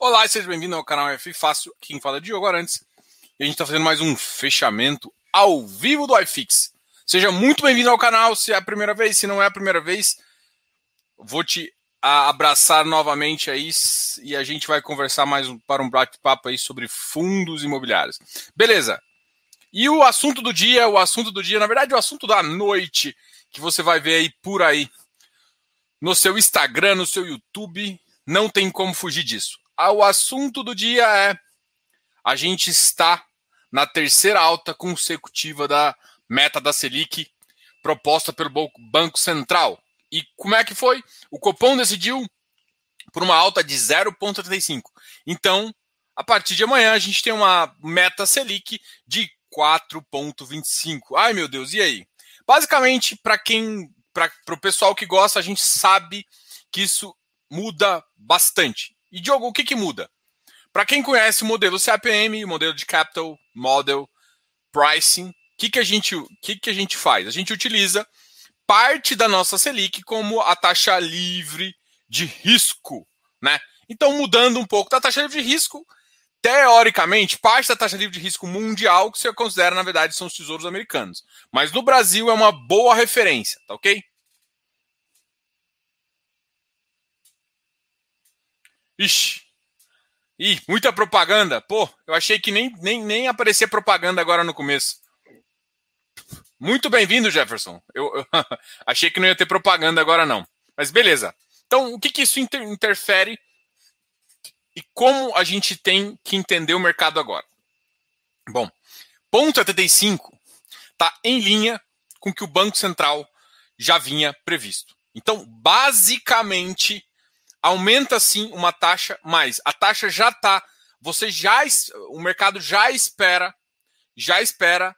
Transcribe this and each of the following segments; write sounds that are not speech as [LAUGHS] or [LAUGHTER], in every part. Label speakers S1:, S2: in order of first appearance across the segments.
S1: Olá e seja bem-vindo ao canal F Fácil. Quem fala é Diogo Arantes. E a gente está fazendo mais um fechamento ao vivo do iFix. Seja muito bem-vindo ao canal. Se é a primeira vez, se não é a primeira vez, vou te abraçar novamente aí e a gente vai conversar mais para um bate-papo aí sobre fundos imobiliários. Beleza. E o assunto do dia, o assunto do dia, na verdade, o assunto da noite que você vai ver aí por aí no seu Instagram, no seu YouTube, não tem como fugir disso. O assunto do dia é: a gente está na terceira alta consecutiva da meta da Selic proposta pelo Banco Central. E como é que foi? O Copom decidiu por uma alta de 0,35. Então, a partir de amanhã, a gente tem uma meta Selic de 4,25. Ai, meu Deus, e aí? Basicamente, para quem, para o pessoal que gosta, a gente sabe que isso muda bastante. E Diogo, o que, que muda? Para quem conhece o modelo CAPM, o modelo de Capital Model Pricing, o que, que, a gente, que, que a gente faz? A gente utiliza parte da nossa Selic como a taxa livre de risco, né? Então, mudando um pouco da taxa livre de risco, teoricamente, parte da taxa livre de risco mundial que você considera, na verdade, são os tesouros americanos. Mas no Brasil é uma boa referência, tá ok? Ixi. Ih, muita propaganda. Pô, eu achei que nem, nem, nem aparecia propaganda agora no começo. Muito bem-vindo, Jefferson. Eu, eu [LAUGHS] achei que não ia ter propaganda agora, não. Mas beleza. Então, o que, que isso inter interfere e como a gente tem que entender o mercado agora? Bom, ponto 75 está em linha com o que o Banco Central já vinha previsto. Então, basicamente, aumenta sim uma taxa, mas a taxa já está, você já, o mercado já espera, já espera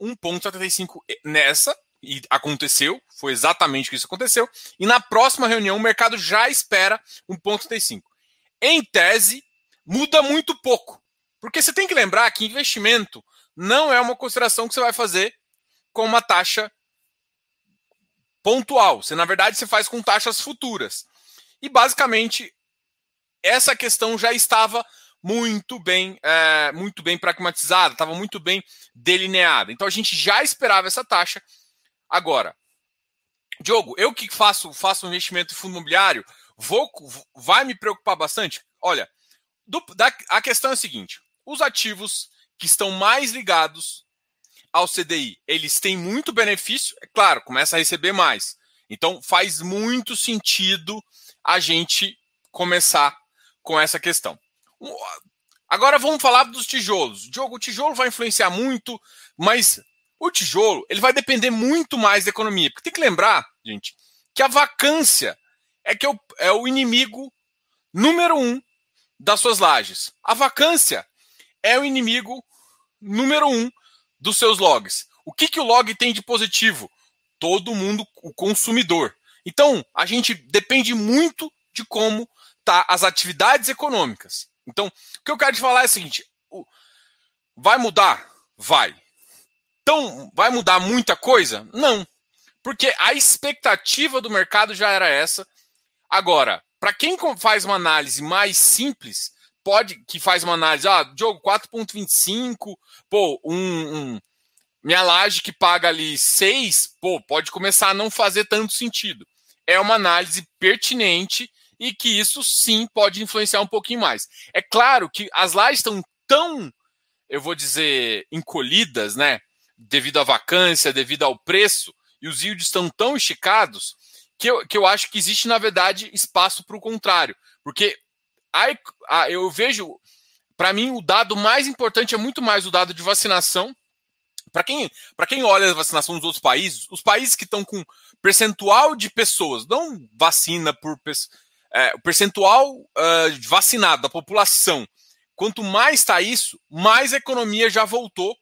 S1: 1,75 nessa, e aconteceu, foi exatamente o que isso aconteceu, e na próxima reunião o mercado já espera 1,75. Em tese, muda muito pouco, porque você tem que lembrar que investimento não é uma consideração que você vai fazer com uma taxa pontual. Você, na verdade, você faz com taxas futuras. E basicamente essa questão já estava muito bem, é, muito bem pragmatizada, estava muito bem delineada. Então a gente já esperava essa taxa. Agora, Diogo, eu que faço faço investimento em fundo imobiliário, vou vai me preocupar bastante. Olha, do, da, a questão é a seguinte: os ativos que estão mais ligados ao CDI, eles têm muito benefício, é claro, começa a receber mais. Então faz muito sentido a gente começar com essa questão. Agora vamos falar dos tijolos. Diogo, o tijolo vai influenciar muito, mas o tijolo ele vai depender muito mais da economia. Porque tem que lembrar, gente, que a vacância é que é o, é o inimigo número um das suas lajes. A vacância é o inimigo número um dos seus logs. O que, que o log tem de positivo? Todo mundo, o consumidor. Então, a gente depende muito de como tá as atividades econômicas. Então, o que eu quero te falar é o seguinte: vai mudar? Vai. Então, vai mudar muita coisa? Não. Porque a expectativa do mercado já era essa. Agora, para quem faz uma análise mais simples, pode que faz uma análise, ah, Diogo, 4.25, pô, um, um, minha laje que paga ali 6, pô, pode começar a não fazer tanto sentido é uma análise pertinente e que isso sim pode influenciar um pouquinho mais. É claro que as lajes estão tão, eu vou dizer, encolhidas, né? Devido à vacância, devido ao preço, e os yields estão tão esticados que eu, que eu acho que existe, na verdade, espaço para o contrário. Porque a, a, eu vejo, para mim, o dado mais importante é muito mais o dado de vacinação para quem, quem olha a vacinação nos outros países, os países que estão com percentual de pessoas, não vacina por é, o percentual uh, vacinado da população, quanto mais está isso, mais a economia já voltou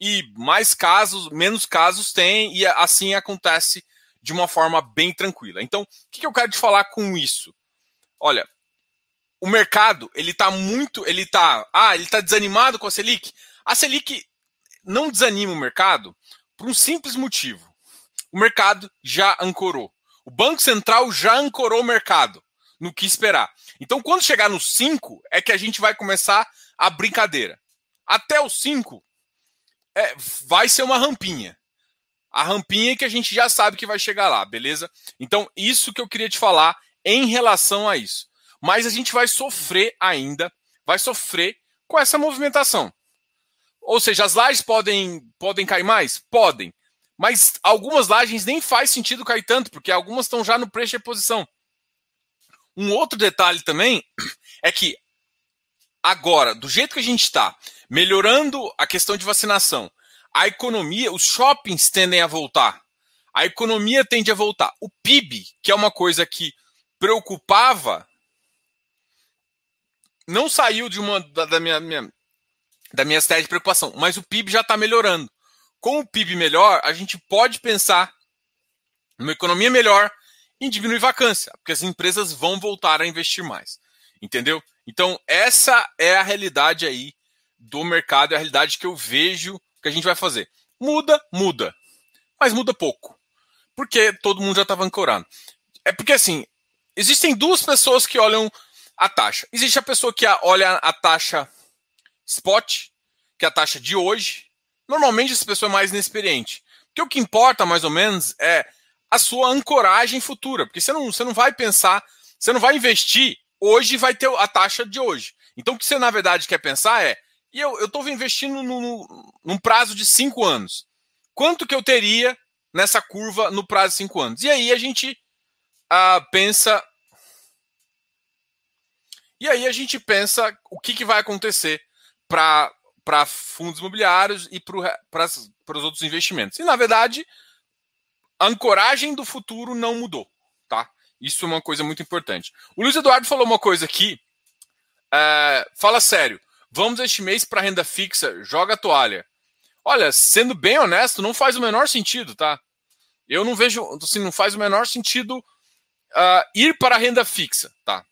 S1: e mais casos, menos casos tem, e assim acontece de uma forma bem tranquila. Então, o que, eu quero te falar com isso? Olha, o mercado, ele está muito, ele está, ah, ele está desanimado com a Selic. A Selic não desanima o mercado por um simples motivo. O mercado já ancorou. O Banco Central já ancorou o mercado. no que esperar. Então, quando chegar no 5, é que a gente vai começar a brincadeira. Até o 5, é, vai ser uma rampinha. A rampinha que a gente já sabe que vai chegar lá, beleza? Então, isso que eu queria te falar em relação a isso. Mas a gente vai sofrer ainda, vai sofrer com essa movimentação. Ou seja, as lajes podem, podem cair mais? Podem. Mas algumas lajes nem faz sentido cair tanto, porque algumas estão já no preço de reposição. Um outro detalhe também é que agora, do jeito que a gente está, melhorando a questão de vacinação, a economia, os shoppings tendem a voltar. A economia tende a voltar. O PIB, que é uma coisa que preocupava, não saiu de uma da, da minha, minha, da minha série de preocupação, mas o PIB já está melhorando. Com o PIB melhor, a gente pode pensar numa economia melhor em diminuir vacância, porque as empresas vão voltar a investir mais. Entendeu? Então, essa é a realidade aí do mercado, é a realidade que eu vejo que a gente vai fazer. Muda, muda. Mas muda pouco. Porque todo mundo já estava ancorando. É porque assim, existem duas pessoas que olham a taxa. Existe a pessoa que olha a taxa spot, que é a taxa de hoje. Normalmente essa pessoa é mais inexperiente. Porque o que importa, mais ou menos, é a sua ancoragem futura. Porque você não, você não vai pensar, você não vai investir hoje vai ter a taxa de hoje. Então o que você, na verdade, quer pensar é e eu estou investindo no, no, num prazo de cinco anos. Quanto que eu teria nessa curva no prazo de cinco anos? E aí a gente ah, pensa. E aí a gente pensa o que, que vai acontecer para fundos imobiliários e para os outros investimentos. E, na verdade, a ancoragem do futuro não mudou. Tá? Isso é uma coisa muito importante. O Luiz Eduardo falou uma coisa aqui. É, fala sério. Vamos este mês para renda fixa, joga a toalha. Olha, sendo bem honesto, não faz o menor sentido, tá? Eu não vejo, assim, não faz o menor sentido uh, ir para a renda fixa, tá?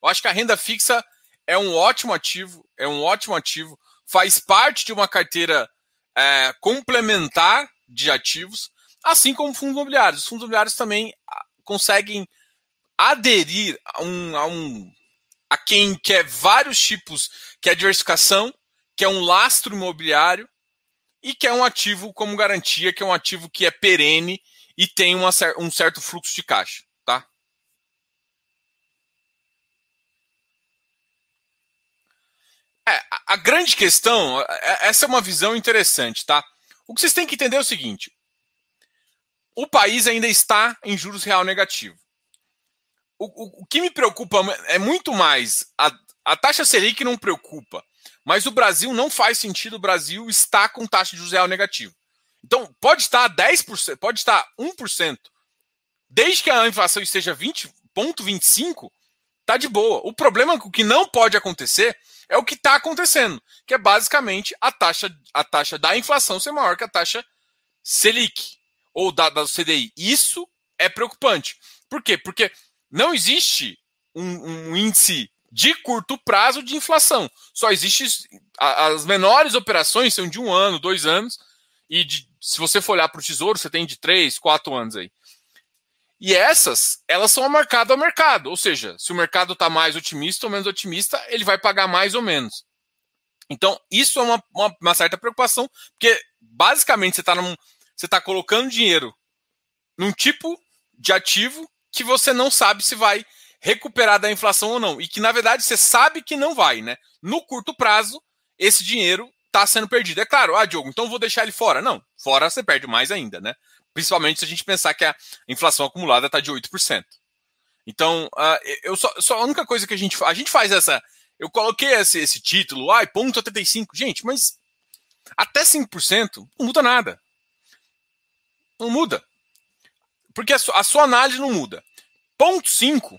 S1: Eu acho que a renda fixa é um ótimo ativo, é um ótimo ativo, faz parte de uma carteira é, complementar de ativos, assim como fundos imobiliários. Os fundos imobiliários também ah, conseguem aderir a um, a um a quem quer vários tipos, que é diversificação, que é um lastro imobiliário e que é um ativo como garantia, que é um ativo que é perene e tem uma, um certo fluxo de caixa, tá? É, a grande questão, é, essa é uma visão interessante, tá? O que vocês têm que entender é o seguinte: o país ainda está em juros real negativo o, o, o que me preocupa é muito mais a, a taxa Selic não preocupa, mas o Brasil não faz sentido o Brasil estar com taxa de juros real negativo. Então, pode estar 10%, pode estar 1%. Desde que a inflação esteja 20,25, tá de boa. O problema é que não pode acontecer é o que está acontecendo, que é basicamente a taxa, a taxa da inflação ser maior que a taxa Selic ou da, da CDI. Isso é preocupante. Por quê? Porque não existe um, um índice de curto prazo de inflação. Só existe as menores operações são de um ano, dois anos, e de, se você for olhar para o tesouro, você tem de três, quatro anos aí. E essas, elas são marcadas ao mercado. Ou seja, se o mercado está mais otimista ou menos otimista, ele vai pagar mais ou menos. Então, isso é uma, uma, uma certa preocupação, porque basicamente você está tá colocando dinheiro num tipo de ativo que você não sabe se vai recuperar da inflação ou não. E que, na verdade, você sabe que não vai, né? No curto prazo, esse dinheiro está sendo perdido. É claro, ah, Diogo, então vou deixar ele fora. Não, fora você perde mais ainda, né? Principalmente se a gente pensar que a inflação acumulada está de 8%. Então, uh, eu só, só, a única coisa que a gente a gente faz essa. Eu coloquei esse, esse título, ai, ponto 85. Gente, mas até 5% não muda nada. Não muda. Porque a sua, a sua análise não muda. Ponto 5.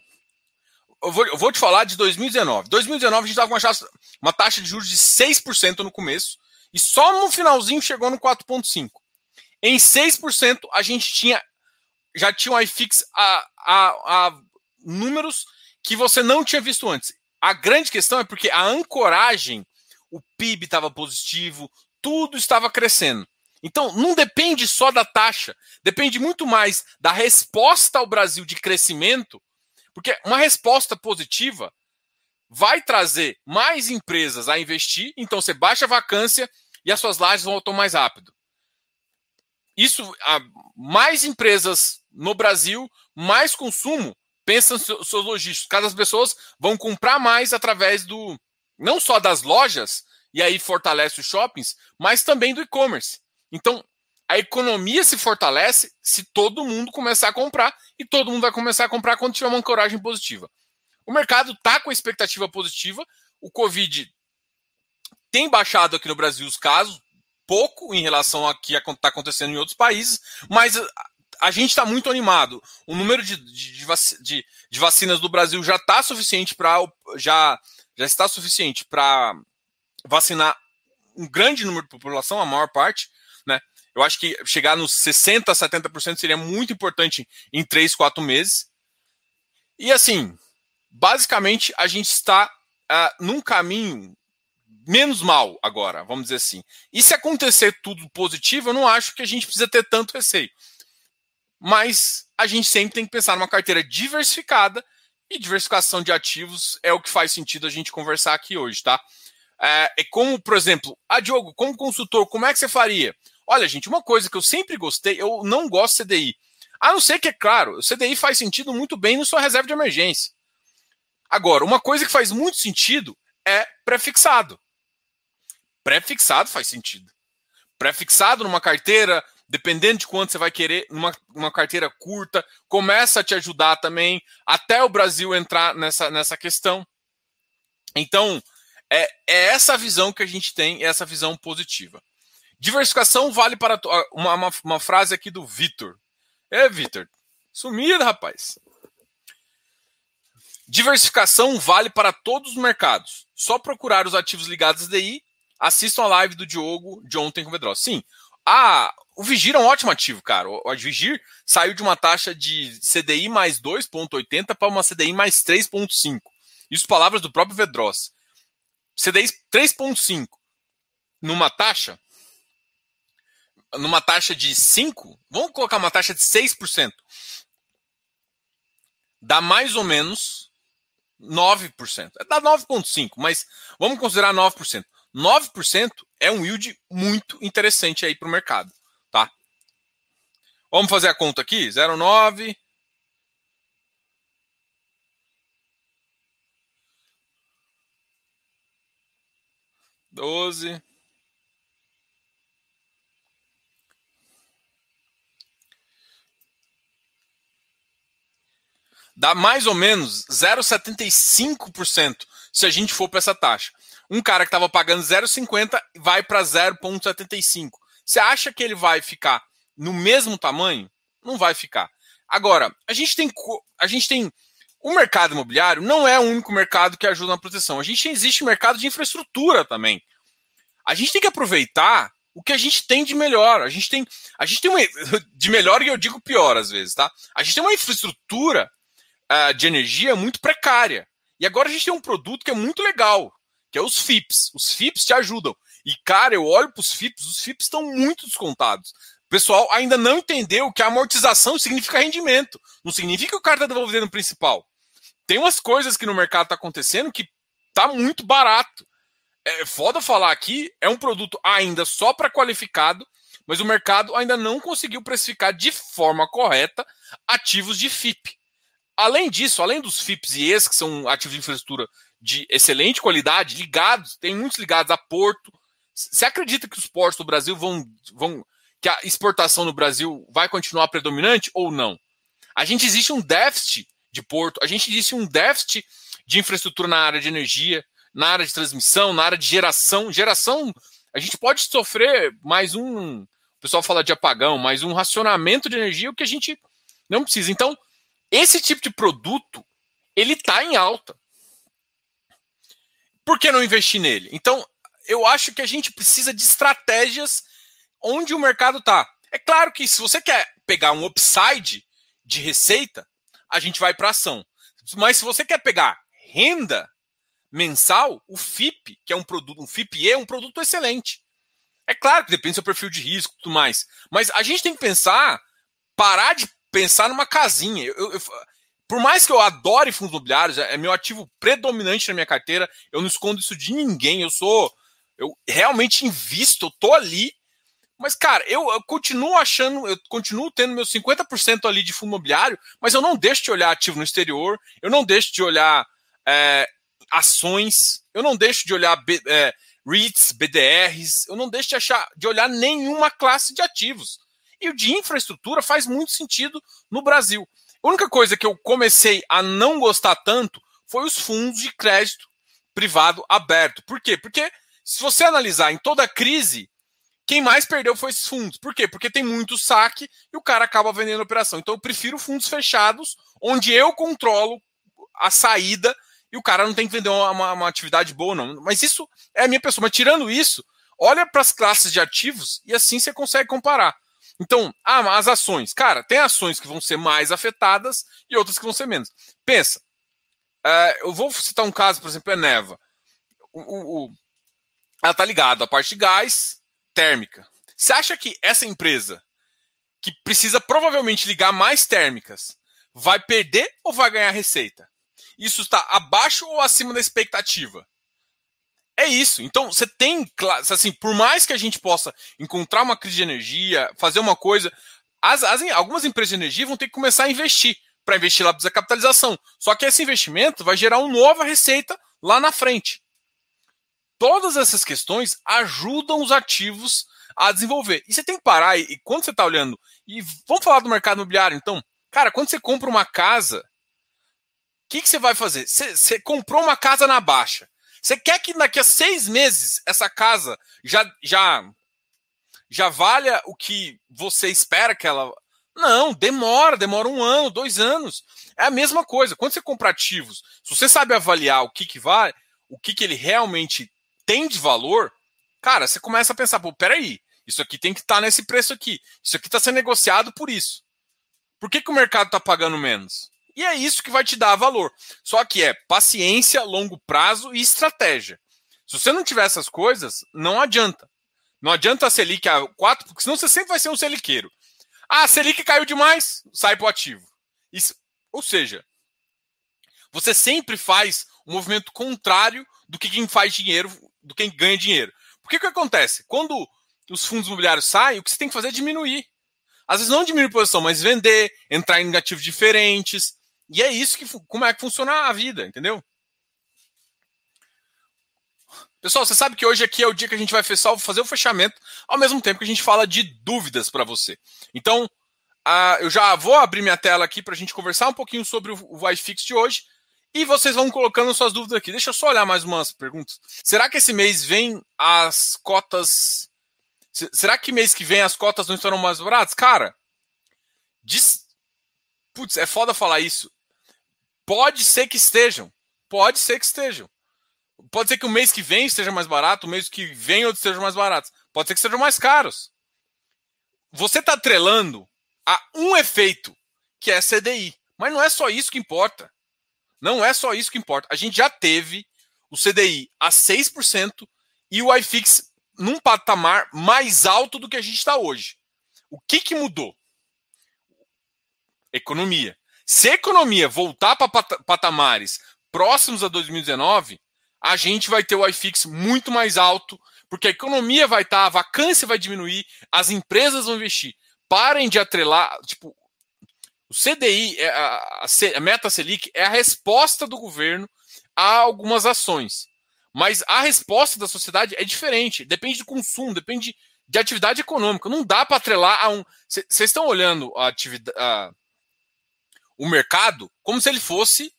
S1: Eu vou, eu vou te falar de 2019. 2019 a gente estava com uma taxa, uma taxa de juros de 6% no começo. E só no finalzinho chegou no 4,5%. Em 6% a gente tinha já tinha um iFix a, a, a números que você não tinha visto antes. A grande questão é porque a ancoragem, o PIB estava positivo, tudo estava crescendo. Então, não depende só da taxa, depende muito mais da resposta ao Brasil de crescimento, Porque uma resposta positiva vai trazer mais empresas a investir, então você baixa a vacância e as suas lajes voltam mais rápido. Isso, mais empresas no Brasil, mais consumo, pensa nos seus logísticos. Cada pessoas vão comprar mais através do não só das lojas, e aí fortalece os shoppings, mas também do e-commerce. Então, a economia se fortalece se todo mundo começar a comprar, e todo mundo vai começar a comprar quando tiver uma ancoragem positiva. O mercado está com a expectativa positiva, o Covid tem baixado aqui no Brasil os casos, pouco em relação ao que está acontecendo em outros países, mas a gente está muito animado. O número de, de, de, de vacinas do Brasil já está suficiente para já, já está suficiente para vacinar um grande número de população, a maior parte, né? Eu acho que chegar nos 60%, 70% seria muito importante em 3, 4 meses. E assim, basicamente a gente está uh, num caminho menos mal agora, vamos dizer assim. E se acontecer tudo positivo, eu não acho que a gente precisa ter tanto receio. Mas a gente sempre tem que pensar numa carteira diversificada e diversificação de ativos é o que faz sentido a gente conversar aqui hoje, tá? É, é como, por exemplo, a Diogo, como consultor, como é que você faria? Olha, gente, uma coisa que eu sempre gostei, eu não gosto de CDI. A não ser que, é claro, o CDI faz sentido muito bem no sua reserva de emergência. Agora, uma coisa que faz muito sentido é prefixado. Prefixado faz sentido. Prefixado numa carteira, dependendo de quanto você vai querer, numa uma carteira curta, começa a te ajudar também, até o Brasil entrar nessa, nessa questão. Então, é, é essa visão que a gente tem, essa visão positiva. Diversificação vale para. Uma, uma, uma frase aqui do Vitor. É, Vitor. Sumido, rapaz. Diversificação vale para todos os mercados. Só procurar os ativos ligados a DI. Assistam a live do Diogo de ontem com o Vedros. Sim, o Vigir é um ótimo ativo, cara. O, Vigir saiu de uma taxa de CDI mais 2,80 para uma CDI mais 3,5. Isso palavras do próprio Vedros. CDI 3,5 numa taxa, numa taxa de 5, vamos colocar uma taxa de 6%. Dá mais ou menos 9%. Dá 9,5%, mas vamos considerar 9%. 9% é um yield muito interessante aí para o mercado, tá? Vamos fazer a conta aqui? 0,9 doze. Dá mais ou menos 0,75% se a gente for para essa taxa. Um cara que estava pagando 0,50 vai para 0,75. Você acha que ele vai ficar no mesmo tamanho? Não vai ficar. Agora, a gente tem a gente tem o mercado imobiliário não é o único mercado que ajuda na proteção. A gente existe mercado de infraestrutura também. A gente tem que aproveitar o que a gente tem de melhor. A gente tem, a gente tem uma [LAUGHS] de melhor e eu digo pior às vezes, tá? A gente tem uma infraestrutura uh, de energia muito precária. E agora a gente tem um produto que é muito legal, que é os FIPS. Os FIPS te ajudam. E cara, eu olho para os FIPS, os FIPS estão muito descontados. O pessoal ainda não entendeu que a amortização significa rendimento. Não significa que o cara está devolvendo o principal. Tem umas coisas que no mercado está acontecendo que tá muito barato. É foda falar aqui, é um produto ainda só para qualificado, mas o mercado ainda não conseguiu precificar de forma correta ativos de FIP. Além disso, além dos FIPs e ES, que são ativos de infraestrutura de excelente qualidade, ligados, tem muitos ligados a porto. Você acredita que os portos do Brasil vão, vão que a exportação no Brasil vai continuar predominante ou não? A gente existe um déficit de porto, a gente existe um déficit de infraestrutura na área de energia, na área de transmissão, na área de geração. Geração, a gente pode sofrer mais um, o pessoal fala de apagão, mais um racionamento de energia, o que a gente não precisa. Então, esse tipo de produto, ele está em alta. Por que não investir nele? Então, eu acho que a gente precisa de estratégias onde o mercado está. É claro que se você quer pegar um upside de receita, a gente vai para ação. Mas se você quer pegar renda mensal, o FIP, que é um produto, um FIPE é um produto excelente. É claro que depende do seu perfil de risco e tudo mais. Mas a gente tem que pensar, parar de pensar numa casinha. Eu, eu, por mais que eu adore fundos imobiliários, é meu ativo predominante na minha carteira, eu não escondo isso de ninguém, eu sou. Eu realmente invisto, eu tô ali. Mas, cara, eu, eu continuo achando, eu continuo tendo meus 50% ali de fundo imobiliário, mas eu não deixo de olhar ativo no exterior, eu não deixo de olhar é, ações, eu não deixo de olhar é, REITs, BDRs, eu não deixo de, achar, de olhar nenhuma classe de ativos. E o de infraestrutura faz muito sentido no Brasil. A única coisa que eu comecei a não gostar tanto foi os fundos de crédito privado aberto. Por quê? Porque se você analisar em toda a crise, quem mais perdeu foi esses fundos. Por quê? Porque tem muito saque e o cara acaba vendendo a operação. Então eu prefiro fundos fechados, onde eu controlo a saída e o cara não tem que vender uma, uma, atividade boa, não. Mas isso é a minha pessoa. Mas tirando isso, olha para as classes de ativos e assim você consegue comparar. Então, ah, as ações. Cara, tem ações que vão ser mais afetadas e outras que vão ser menos. Pensa. Uh, eu vou citar um caso, por exemplo, é Neva. O, o, ela tá ligada à parte de gás térmica. Você acha que essa empresa, que precisa provavelmente ligar mais térmicas, vai perder ou vai ganhar receita? Isso está abaixo ou acima da expectativa? É isso. Então, você tem, assim, por mais que a gente possa encontrar uma crise de energia, fazer uma coisa, as, as, algumas empresas de energia vão ter que começar a investir. Para investir lá precisa capitalização. Só que esse investimento vai gerar uma nova receita lá na frente. Todas essas questões ajudam os ativos a desenvolver. E você tem que parar, e, e quando você está olhando, e vamos falar do mercado imobiliário, então, cara, quando você compra uma casa, o que, que você vai fazer? Você, você comprou uma casa na baixa. Você quer que daqui a seis meses essa casa já, já, já valha o que você espera que ela. Não, demora, demora um ano, dois anos. É a mesma coisa. Quando você compra ativos, se você sabe avaliar o que, que vai, o que, que ele realmente tem de valor, cara, você começa a pensar, pô, peraí, isso aqui tem que estar tá nesse preço aqui. Isso aqui está sendo negociado por isso. Por que, que o mercado está pagando menos? E é isso que vai te dar valor. Só que é paciência, longo prazo e estratégia. Se você não tiver essas coisas, não adianta. Não adianta a Selic a 4, porque senão você sempre vai ser um Seliqueiro. Ah, a Selic caiu demais, sai para o ativo. Isso, ou seja, você sempre faz o um movimento contrário do que quem faz dinheiro, do quem ganha dinheiro. Por que que acontece? Quando os fundos imobiliários saem, o que você tem que fazer é diminuir. Às vezes não diminuir posição, mas vender, entrar em ativos diferentes, e é isso que como é que funciona a vida, entendeu? Pessoal, você sabe que hoje aqui é o dia que a gente vai fazer o fechamento, ao mesmo tempo que a gente fala de dúvidas para você. Então, eu já vou abrir minha tela aqui para a gente conversar um pouquinho sobre o, o iFix de hoje. E vocês vão colocando suas dúvidas aqui. Deixa eu só olhar mais umas perguntas. Será que esse mês vem as cotas. Será que mês que vem as cotas não estarão mais baratas? Cara, diz... putz, é foda falar isso. Pode ser que estejam. Pode ser que estejam. Pode ser que o mês que vem esteja mais barato, o mês que vem outros estejam mais baratos. Pode ser que estejam mais caros. Você está atrelando a um efeito, que é CDI. Mas não é só isso que importa. Não é só isso que importa. A gente já teve o CDI a 6% e o iFix num patamar mais alto do que a gente está hoje. O que, que mudou? Economia. Se a economia voltar para patamares próximos a 2019, a gente vai ter o iFix muito mais alto, porque a economia vai estar, tá, a vacância vai diminuir, as empresas vão investir. Parem de atrelar, tipo, o CDI, é a, a meta Selic, é a resposta do governo a algumas ações. Mas a resposta da sociedade é diferente, depende do consumo, depende de atividade econômica. Não dá para atrelar a um. Vocês estão olhando a atividade o mercado como se ele fosse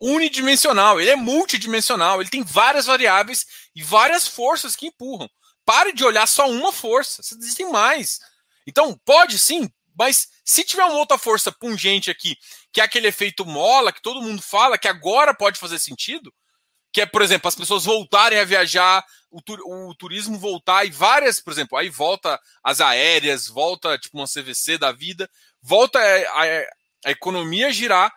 S1: unidimensional. Ele é multidimensional, ele tem várias variáveis e várias forças que empurram. Pare de olhar só uma força, existem mais. Então, pode sim, mas se tiver uma outra força pungente aqui, que é aquele efeito mola, que todo mundo fala, que agora pode fazer sentido, que é, por exemplo, as pessoas voltarem a viajar, o, tur o turismo voltar e várias, por exemplo, aí volta as aéreas, volta tipo uma CVC da vida, volta a, a, a economia girar,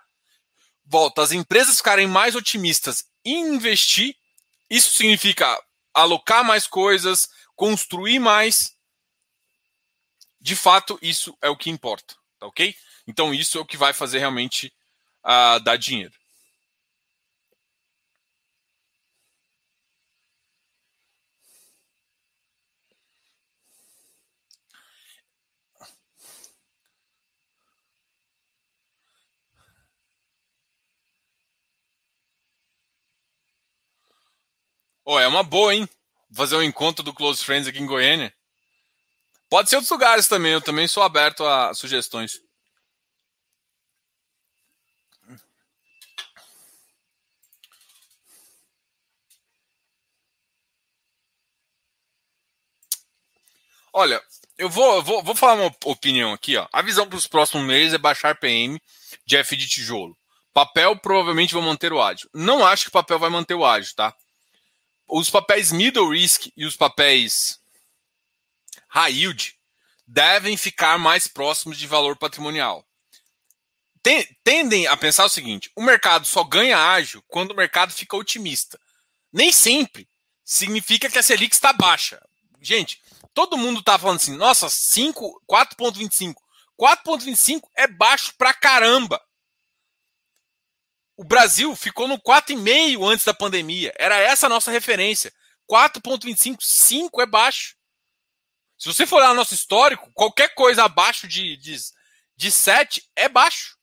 S1: volta as empresas ficarem mais otimistas em investir, isso significa alocar mais coisas, construir mais. De fato, isso é o que importa, tá ok? Então, isso é o que vai fazer realmente uh, dar dinheiro. Oh, é uma boa, hein? Fazer um encontro do Close Friends aqui em Goiânia. Pode ser outros lugares também, eu também sou aberto a sugestões. Olha, eu vou, eu vou, vou falar uma opinião aqui. Ó. A visão para os próximos meses é baixar PM de F de tijolo. Papel provavelmente vai manter o ágio. Não acho que papel vai manter o ágio, tá? Os papéis middle risk e os papéis high yield devem ficar mais próximos de valor patrimonial. Tendem a pensar o seguinte: o mercado só ganha ágil quando o mercado fica otimista. Nem sempre significa que a Selic está baixa. Gente, todo mundo está falando assim: nossa, 5, 4,25. 4,25 é baixo pra caramba. O Brasil ficou no 4,5 antes da pandemia. Era essa a nossa referência. 4,25, 5 é baixo. Se você for olhar no nosso histórico, qualquer coisa abaixo de, de, de 7 é baixo.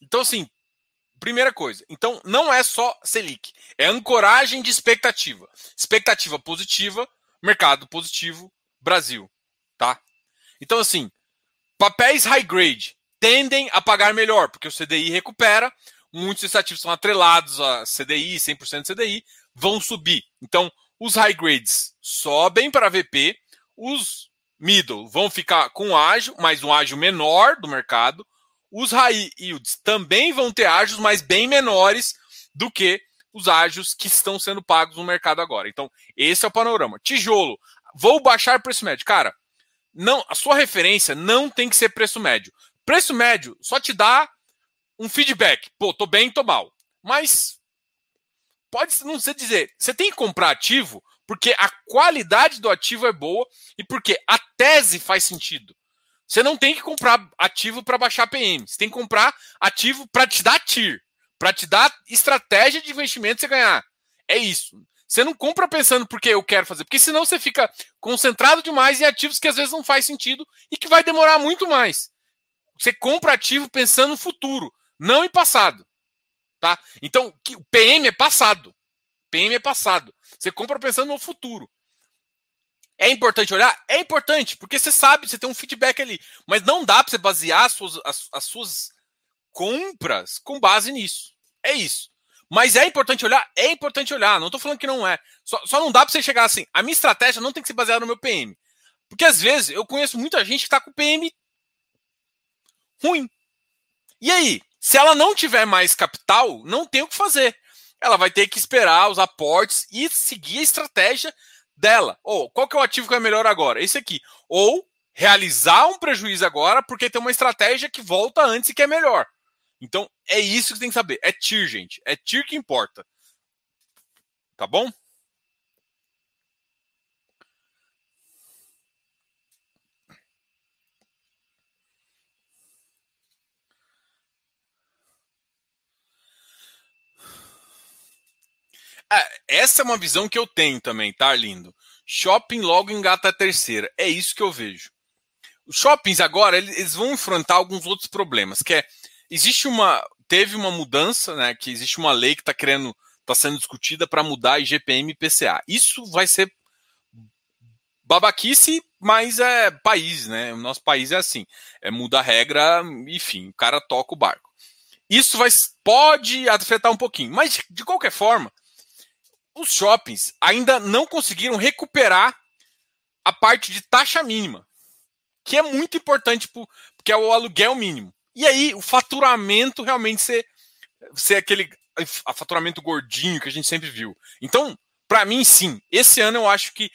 S1: Então, assim, primeira coisa. Então, não é só Selic. É ancoragem de expectativa. Expectativa positiva, mercado positivo, Brasil. Tá? Então, assim, papéis high grade tendem a pagar melhor, porque o CDI recupera, muitos estativos são atrelados a CDI, 100% CDI, vão subir. Então, os high grades sobem para VP, os middle vão ficar com ágio, mas um ágio menor do mercado. Os high yields também vão ter ágios, mas bem menores do que os ágios que estão sendo pagos no mercado agora. Então, esse é o panorama. Tijolo, vou baixar preço médio. Cara, não, a sua referência não tem que ser preço médio. Preço médio só te dá um feedback. Pô, tô bem, tô mal. Mas pode não ser dizer, você tem que comprar ativo porque a qualidade do ativo é boa e porque a tese faz sentido. Você não tem que comprar ativo para baixar PM. Você tem que comprar ativo para te dar TIR, para te dar estratégia de investimento você ganhar. É isso. Você não compra pensando porque eu quero fazer, porque senão você fica concentrado demais em ativos que às vezes não faz sentido e que vai demorar muito mais. Você compra ativo pensando no futuro, não em passado. Tá? Então, o PM é passado. PM é passado. Você compra pensando no futuro. É importante olhar? É importante, porque você sabe, você tem um feedback ali. Mas não dá para você basear as suas, as, as suas compras com base nisso. É isso. Mas é importante olhar? É importante olhar. Não estou falando que não é. Só, só não dá para você chegar assim. A minha estratégia não tem que ser baseada no meu PM. Porque às vezes eu conheço muita gente que está com PM ruim. E aí, se ela não tiver mais capital, não tem o que fazer. Ela vai ter que esperar os aportes e seguir a estratégia dela. Ou qual que é o ativo que é melhor agora? Esse aqui. Ou realizar um prejuízo agora porque tem uma estratégia que volta antes e que é melhor. Então, é isso que tem que saber. É TIR, gente. É TIR que importa. Tá bom? Essa é uma visão que eu tenho também, tá, lindo? Shopping logo engata a terceira. É isso que eu vejo. Os shoppings agora, eles vão enfrentar alguns outros problemas, que é, existe uma, teve uma mudança, né, que existe uma lei que está querendo, está sendo discutida para mudar IGPM e PCA. Isso vai ser babaquice, mas é país, né? O nosso país é assim, é muda a regra, enfim, o cara toca o barco. Isso vai, pode afetar um pouquinho, mas de qualquer forma, os shoppings ainda não conseguiram recuperar a parte de taxa mínima, que é muito importante, porque é o aluguel mínimo. E aí o faturamento realmente ser, ser aquele a faturamento gordinho que a gente sempre viu. Então, para mim, sim, esse ano eu acho que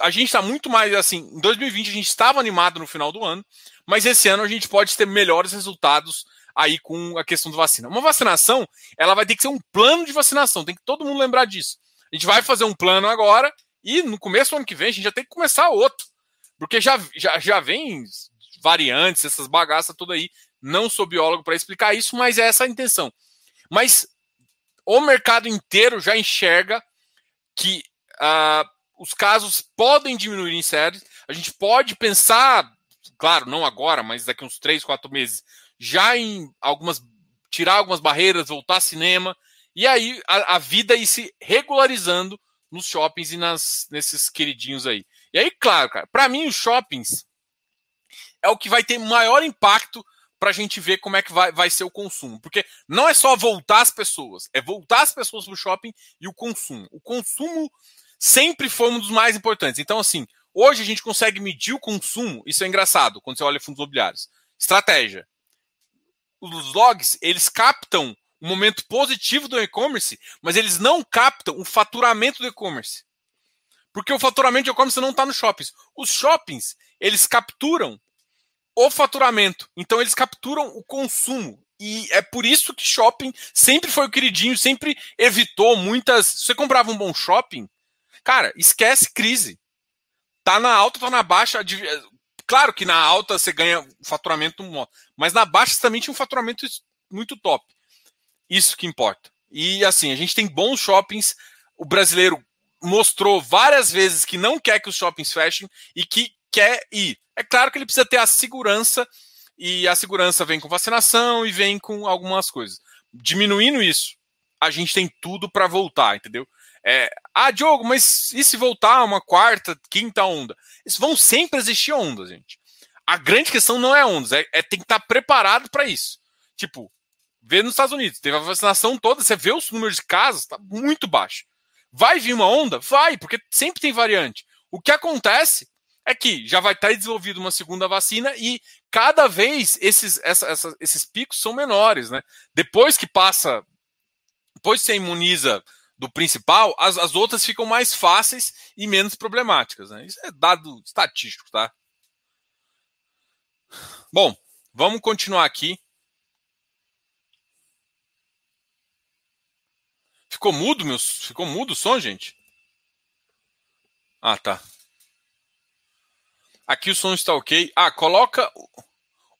S1: a gente está muito mais assim. Em 2020 a gente estava animado no final do ano, mas esse ano a gente pode ter melhores resultados aí com a questão da vacina. Uma vacinação, ela vai ter que ser um plano de vacinação, tem que todo mundo lembrar disso. A gente vai fazer um plano agora e no começo do ano que vem a gente já tem que começar outro. Porque já, já, já vem variantes, essas bagaças tudo aí Não sou biólogo para explicar isso, mas é essa a intenção. Mas o mercado inteiro já enxerga que uh, os casos podem diminuir em séries. A gente pode pensar, claro, não agora, mas daqui uns três, quatro meses, já em algumas tirar algumas barreiras, voltar ao cinema, e aí a, a vida ir se regularizando nos shoppings e nas, nesses queridinhos aí. E aí, claro, cara, para mim os shoppings é o que vai ter maior impacto para a gente ver como é que vai, vai ser o consumo. Porque não é só voltar as pessoas, é voltar as pessoas para o shopping e o consumo. O consumo sempre foi um dos mais importantes. Então, assim, hoje a gente consegue medir o consumo, isso é engraçado quando você olha fundos imobiliários. Estratégia. Os logs, eles captam o momento positivo do e-commerce, mas eles não captam o faturamento do e-commerce. Porque o faturamento do e-commerce não está nos shoppings. Os shoppings, eles capturam o faturamento. Então eles capturam o consumo. E é por isso que shopping sempre foi o queridinho, sempre evitou muitas. Se você comprava um bom shopping, cara, esquece crise. Tá na alta, tá na baixa. Claro que na alta você ganha faturamento, mas na baixa você também tinha um faturamento muito top. Isso que importa. E assim, a gente tem bons shoppings. O brasileiro mostrou várias vezes que não quer que os shoppings fechem e que quer ir. É claro que ele precisa ter a segurança, e a segurança vem com vacinação e vem com algumas coisas. Diminuindo isso, a gente tem tudo para voltar, entendeu? É, ah, Diogo, mas e se voltar uma quarta, quinta onda? Isso vão sempre existir ondas, gente. A grande questão não é ondas, é, é tem que estar preparado para isso. Tipo, vê nos Estados Unidos, teve a vacinação toda, você vê os números de casos, tá muito baixo. Vai vir uma onda? Vai, porque sempre tem variante. O que acontece é que já vai estar desenvolvida uma segunda vacina e cada vez esses, essa, essa, esses picos são menores, né? Depois que passa, depois que você imuniza do principal, as, as outras ficam mais fáceis e menos problemáticas, né? Isso é dado estatístico, tá? Bom, vamos continuar aqui. Ficou mudo, meus? Ficou mudo o som, gente? Ah, tá. Aqui o som está ok. Ah, coloca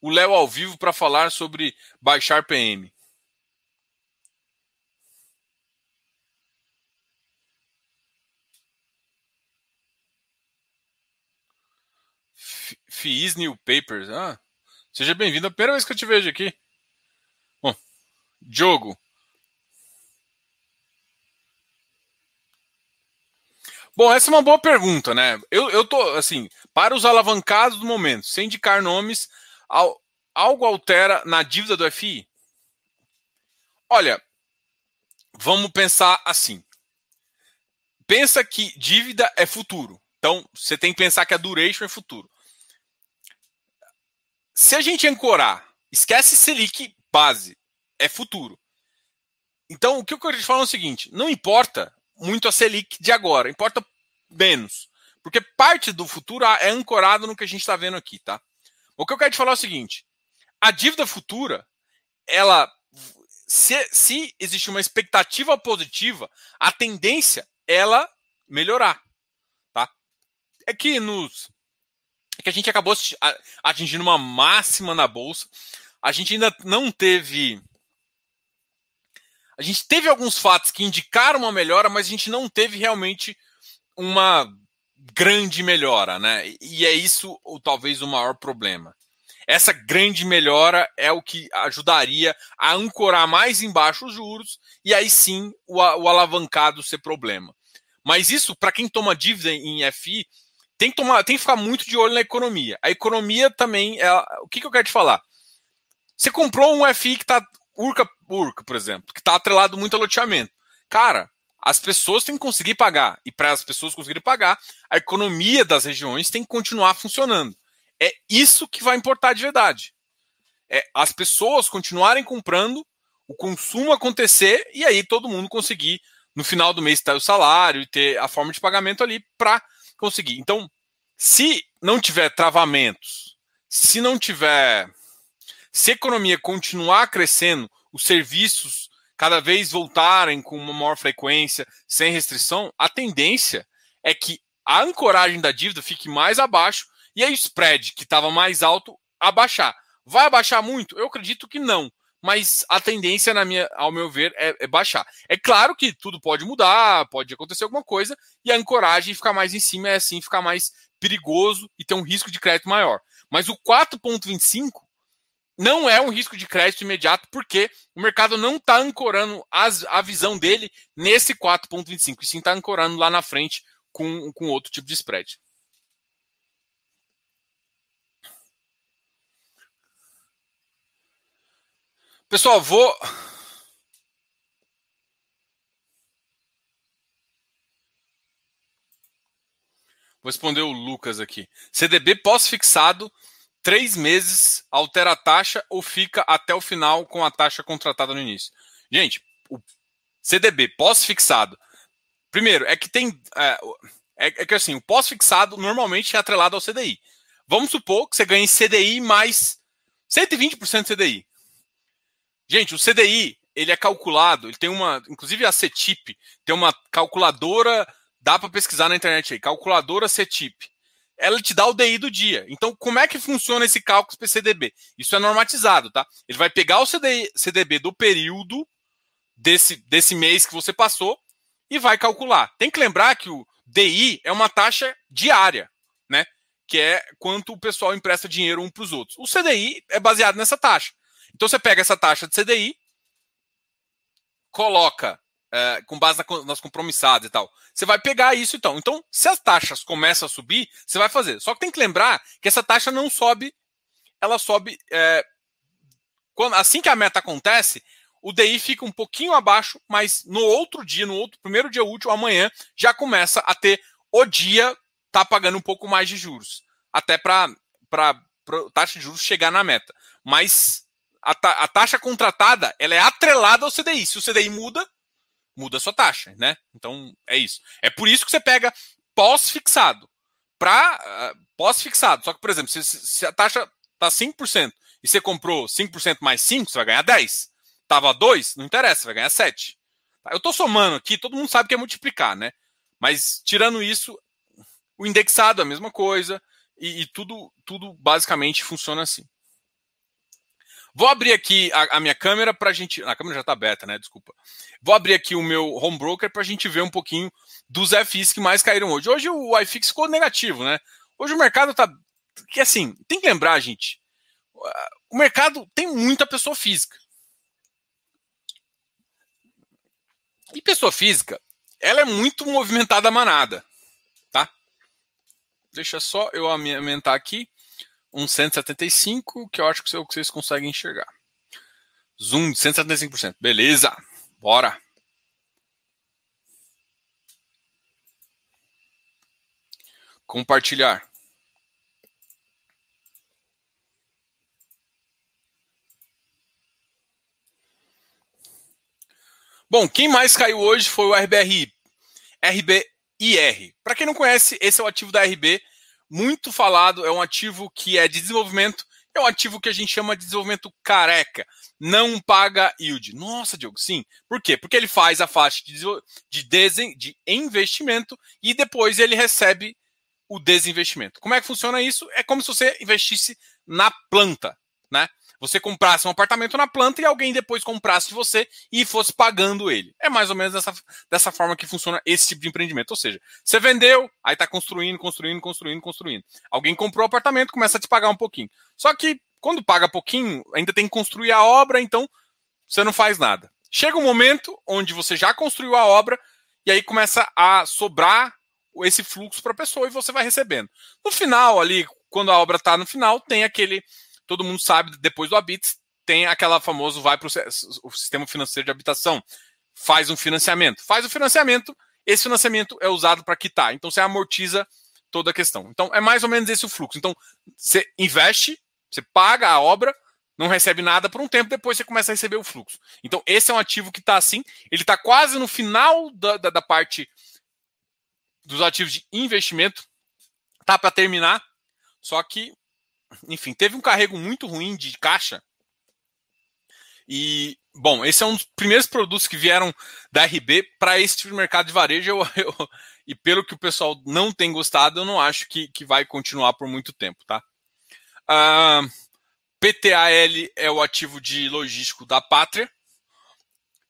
S1: o Léo ao vivo para falar sobre baixar PM. FIIs New Papers. Ah, seja bem-vindo. É a primeira vez que eu te vejo aqui. Bom, Diogo. Bom, essa é uma boa pergunta, né? Eu, eu tô, assim, para os alavancados do momento, sem indicar nomes, algo altera na dívida do FI? Olha, vamos pensar assim. Pensa que dívida é futuro. Então, você tem que pensar que a duration é futuro. Se a gente ancorar, esquece Selic base, é futuro. Então, o que eu quero te falar é o seguinte: não importa muito a Selic de agora, importa menos. Porque parte do futuro é ancorado no que a gente está vendo aqui, tá? O que eu quero te falar é o seguinte: a dívida futura, ela. Se, se existe uma expectativa positiva, a tendência é ela melhorar. Tá? É que nos. É que a gente acabou atingindo uma máxima na bolsa. A gente ainda não teve a gente teve alguns fatos que indicaram uma melhora, mas a gente não teve realmente uma grande melhora, né? E é isso ou talvez o maior problema. Essa grande melhora é o que ajudaria a ancorar mais embaixo os juros e aí sim o, o alavancado ser problema. Mas isso, para quem toma dívida em FI, tem que, tomar, tem que ficar muito de olho na economia. A economia também é. O que, que eu quero te falar? Você comprou um FI que está Urca, Urca, por exemplo, que está atrelado muito a loteamento. Cara, as pessoas têm que conseguir pagar. E para as pessoas conseguirem pagar, a economia das regiões tem que continuar funcionando. É isso que vai importar de verdade. É as pessoas continuarem comprando, o consumo acontecer e aí todo mundo conseguir, no final do mês, ter o salário e ter a forma de pagamento ali para conseguir. Então, se não tiver travamentos, se não tiver se a economia continuar crescendo, os serviços cada vez voltarem com uma maior frequência, sem restrição, a tendência é que a ancoragem da dívida fique mais abaixo e aí o spread, que estava mais alto, abaixar. Vai abaixar muito? Eu acredito que não. Mas a tendência, na minha, ao meu ver, é, é baixar. É claro que tudo pode mudar, pode acontecer alguma coisa, e a ancoragem ficar mais em cima é assim, ficar mais perigoso e ter um risco de crédito maior. Mas o 4,25 não é um risco de crédito imediato, porque o mercado não está ancorando as, a visão dele nesse 4,25, e sim está ancorando lá na frente com, com outro tipo de spread. Pessoal, vou. Vou responder o Lucas aqui. CDB pós-fixado, três meses, altera a taxa ou fica até o final com a taxa contratada no início? Gente, o CDB pós-fixado. Primeiro, é que tem. É, é, é que assim, o pós-fixado normalmente é atrelado ao CDI. Vamos supor que você ganhe CDI mais 120% de CDI. Gente, o CDI, ele é calculado, ele tem uma, inclusive a CETIP, tem uma calculadora, dá para pesquisar na internet aí, calculadora CETIP. Ela te dá o DI do dia. Então, como é que funciona esse cálculo para CDB? Isso é normatizado, tá? Ele vai pegar o CDI, CDB do período desse, desse mês que você passou e vai calcular. Tem que lembrar que o DI é uma taxa diária, né? Que é quanto o pessoal empresta dinheiro um para os outros. O CDI é baseado nessa taxa. Então você pega essa taxa de CDI, coloca é, com base nas compromissadas e tal. Você vai pegar isso então. Então, se as taxas começam a subir, você vai fazer. Só que tem que lembrar que essa taxa não sobe, ela sobe. É, quando, assim que a meta acontece, o DI fica um pouquinho abaixo, mas no outro dia, no outro primeiro dia útil, amanhã, já começa a ter o dia tá pagando um pouco mais de juros. Até para taxa de juros chegar na meta. Mas a, ta a, taxa contratada ela é atrelada ao CDI. Se o CDI muda, muda a sua taxa, né? Então é isso. É por isso que você pega pós-fixado. Para uh, pós-fixado. Só que, por exemplo, se, se a taxa está 5% e você comprou 5% mais 5, você vai ganhar 10. Tava 2, não interessa, você vai ganhar 7. Tá? Eu estou somando aqui, todo mundo sabe que é multiplicar, né? Mas tirando isso, o indexado é a mesma coisa e, e tudo, tudo basicamente funciona assim. Vou abrir aqui a, a minha câmera para a gente. A câmera já está aberta, né? Desculpa. Vou abrir aqui o meu home broker para a gente ver um pouquinho dos FIs que mais caíram hoje. Hoje o iFix ficou negativo, né? Hoje o mercado está. Que assim, tem que lembrar, gente. O mercado tem muita pessoa física. E pessoa física, ela é muito movimentada manada, tá? Deixa só eu aumentar aqui um 175, que eu acho que é o que vocês conseguem enxergar. Zoom de 175%. Beleza, bora. Compartilhar. Bom, quem mais caiu hoje foi o RBRI. RBIR. Para quem não conhece, esse é o ativo da RB muito falado, é um ativo que é de desenvolvimento, é um ativo que a gente chama de desenvolvimento careca. Não paga yield. Nossa, Diogo, sim. Por quê? Porque ele faz a faixa de, de, de investimento e depois ele recebe o desinvestimento. Como é que funciona isso? É como se você investisse na planta, né? Você comprasse um apartamento na planta e alguém depois comprasse você e fosse pagando ele. É mais ou menos dessa, dessa forma que funciona esse tipo de empreendimento. Ou seja, você vendeu, aí está construindo, construindo, construindo, construindo. Alguém comprou o apartamento, começa a te pagar um pouquinho. Só que quando paga pouquinho, ainda tem que construir a obra, então você não faz nada. Chega um momento onde você já construiu a obra e aí começa a sobrar esse fluxo para a pessoa e você vai recebendo. No final, ali, quando a obra está no final, tem aquele todo mundo sabe, depois do Habits, tem aquela famoso vai para o sistema financeiro de habitação, faz um financiamento. Faz o financiamento, esse financiamento é usado para quitar. Então você amortiza toda a questão. Então é mais ou menos esse o fluxo. Então você investe, você paga a obra, não recebe nada por um tempo, depois você começa a receber o fluxo. Então esse é um ativo que está assim, ele está quase no final da, da, da parte dos ativos de investimento, tá para terminar, só que enfim, teve um carrego muito ruim de caixa. E, bom, esse é um dos primeiros produtos que vieram da RB para esse tipo de mercado de varejo. Eu, eu, e pelo que o pessoal não tem gostado, eu não acho que, que vai continuar por muito tempo, tá? Uh, PTAL é o ativo de logístico da Pátria.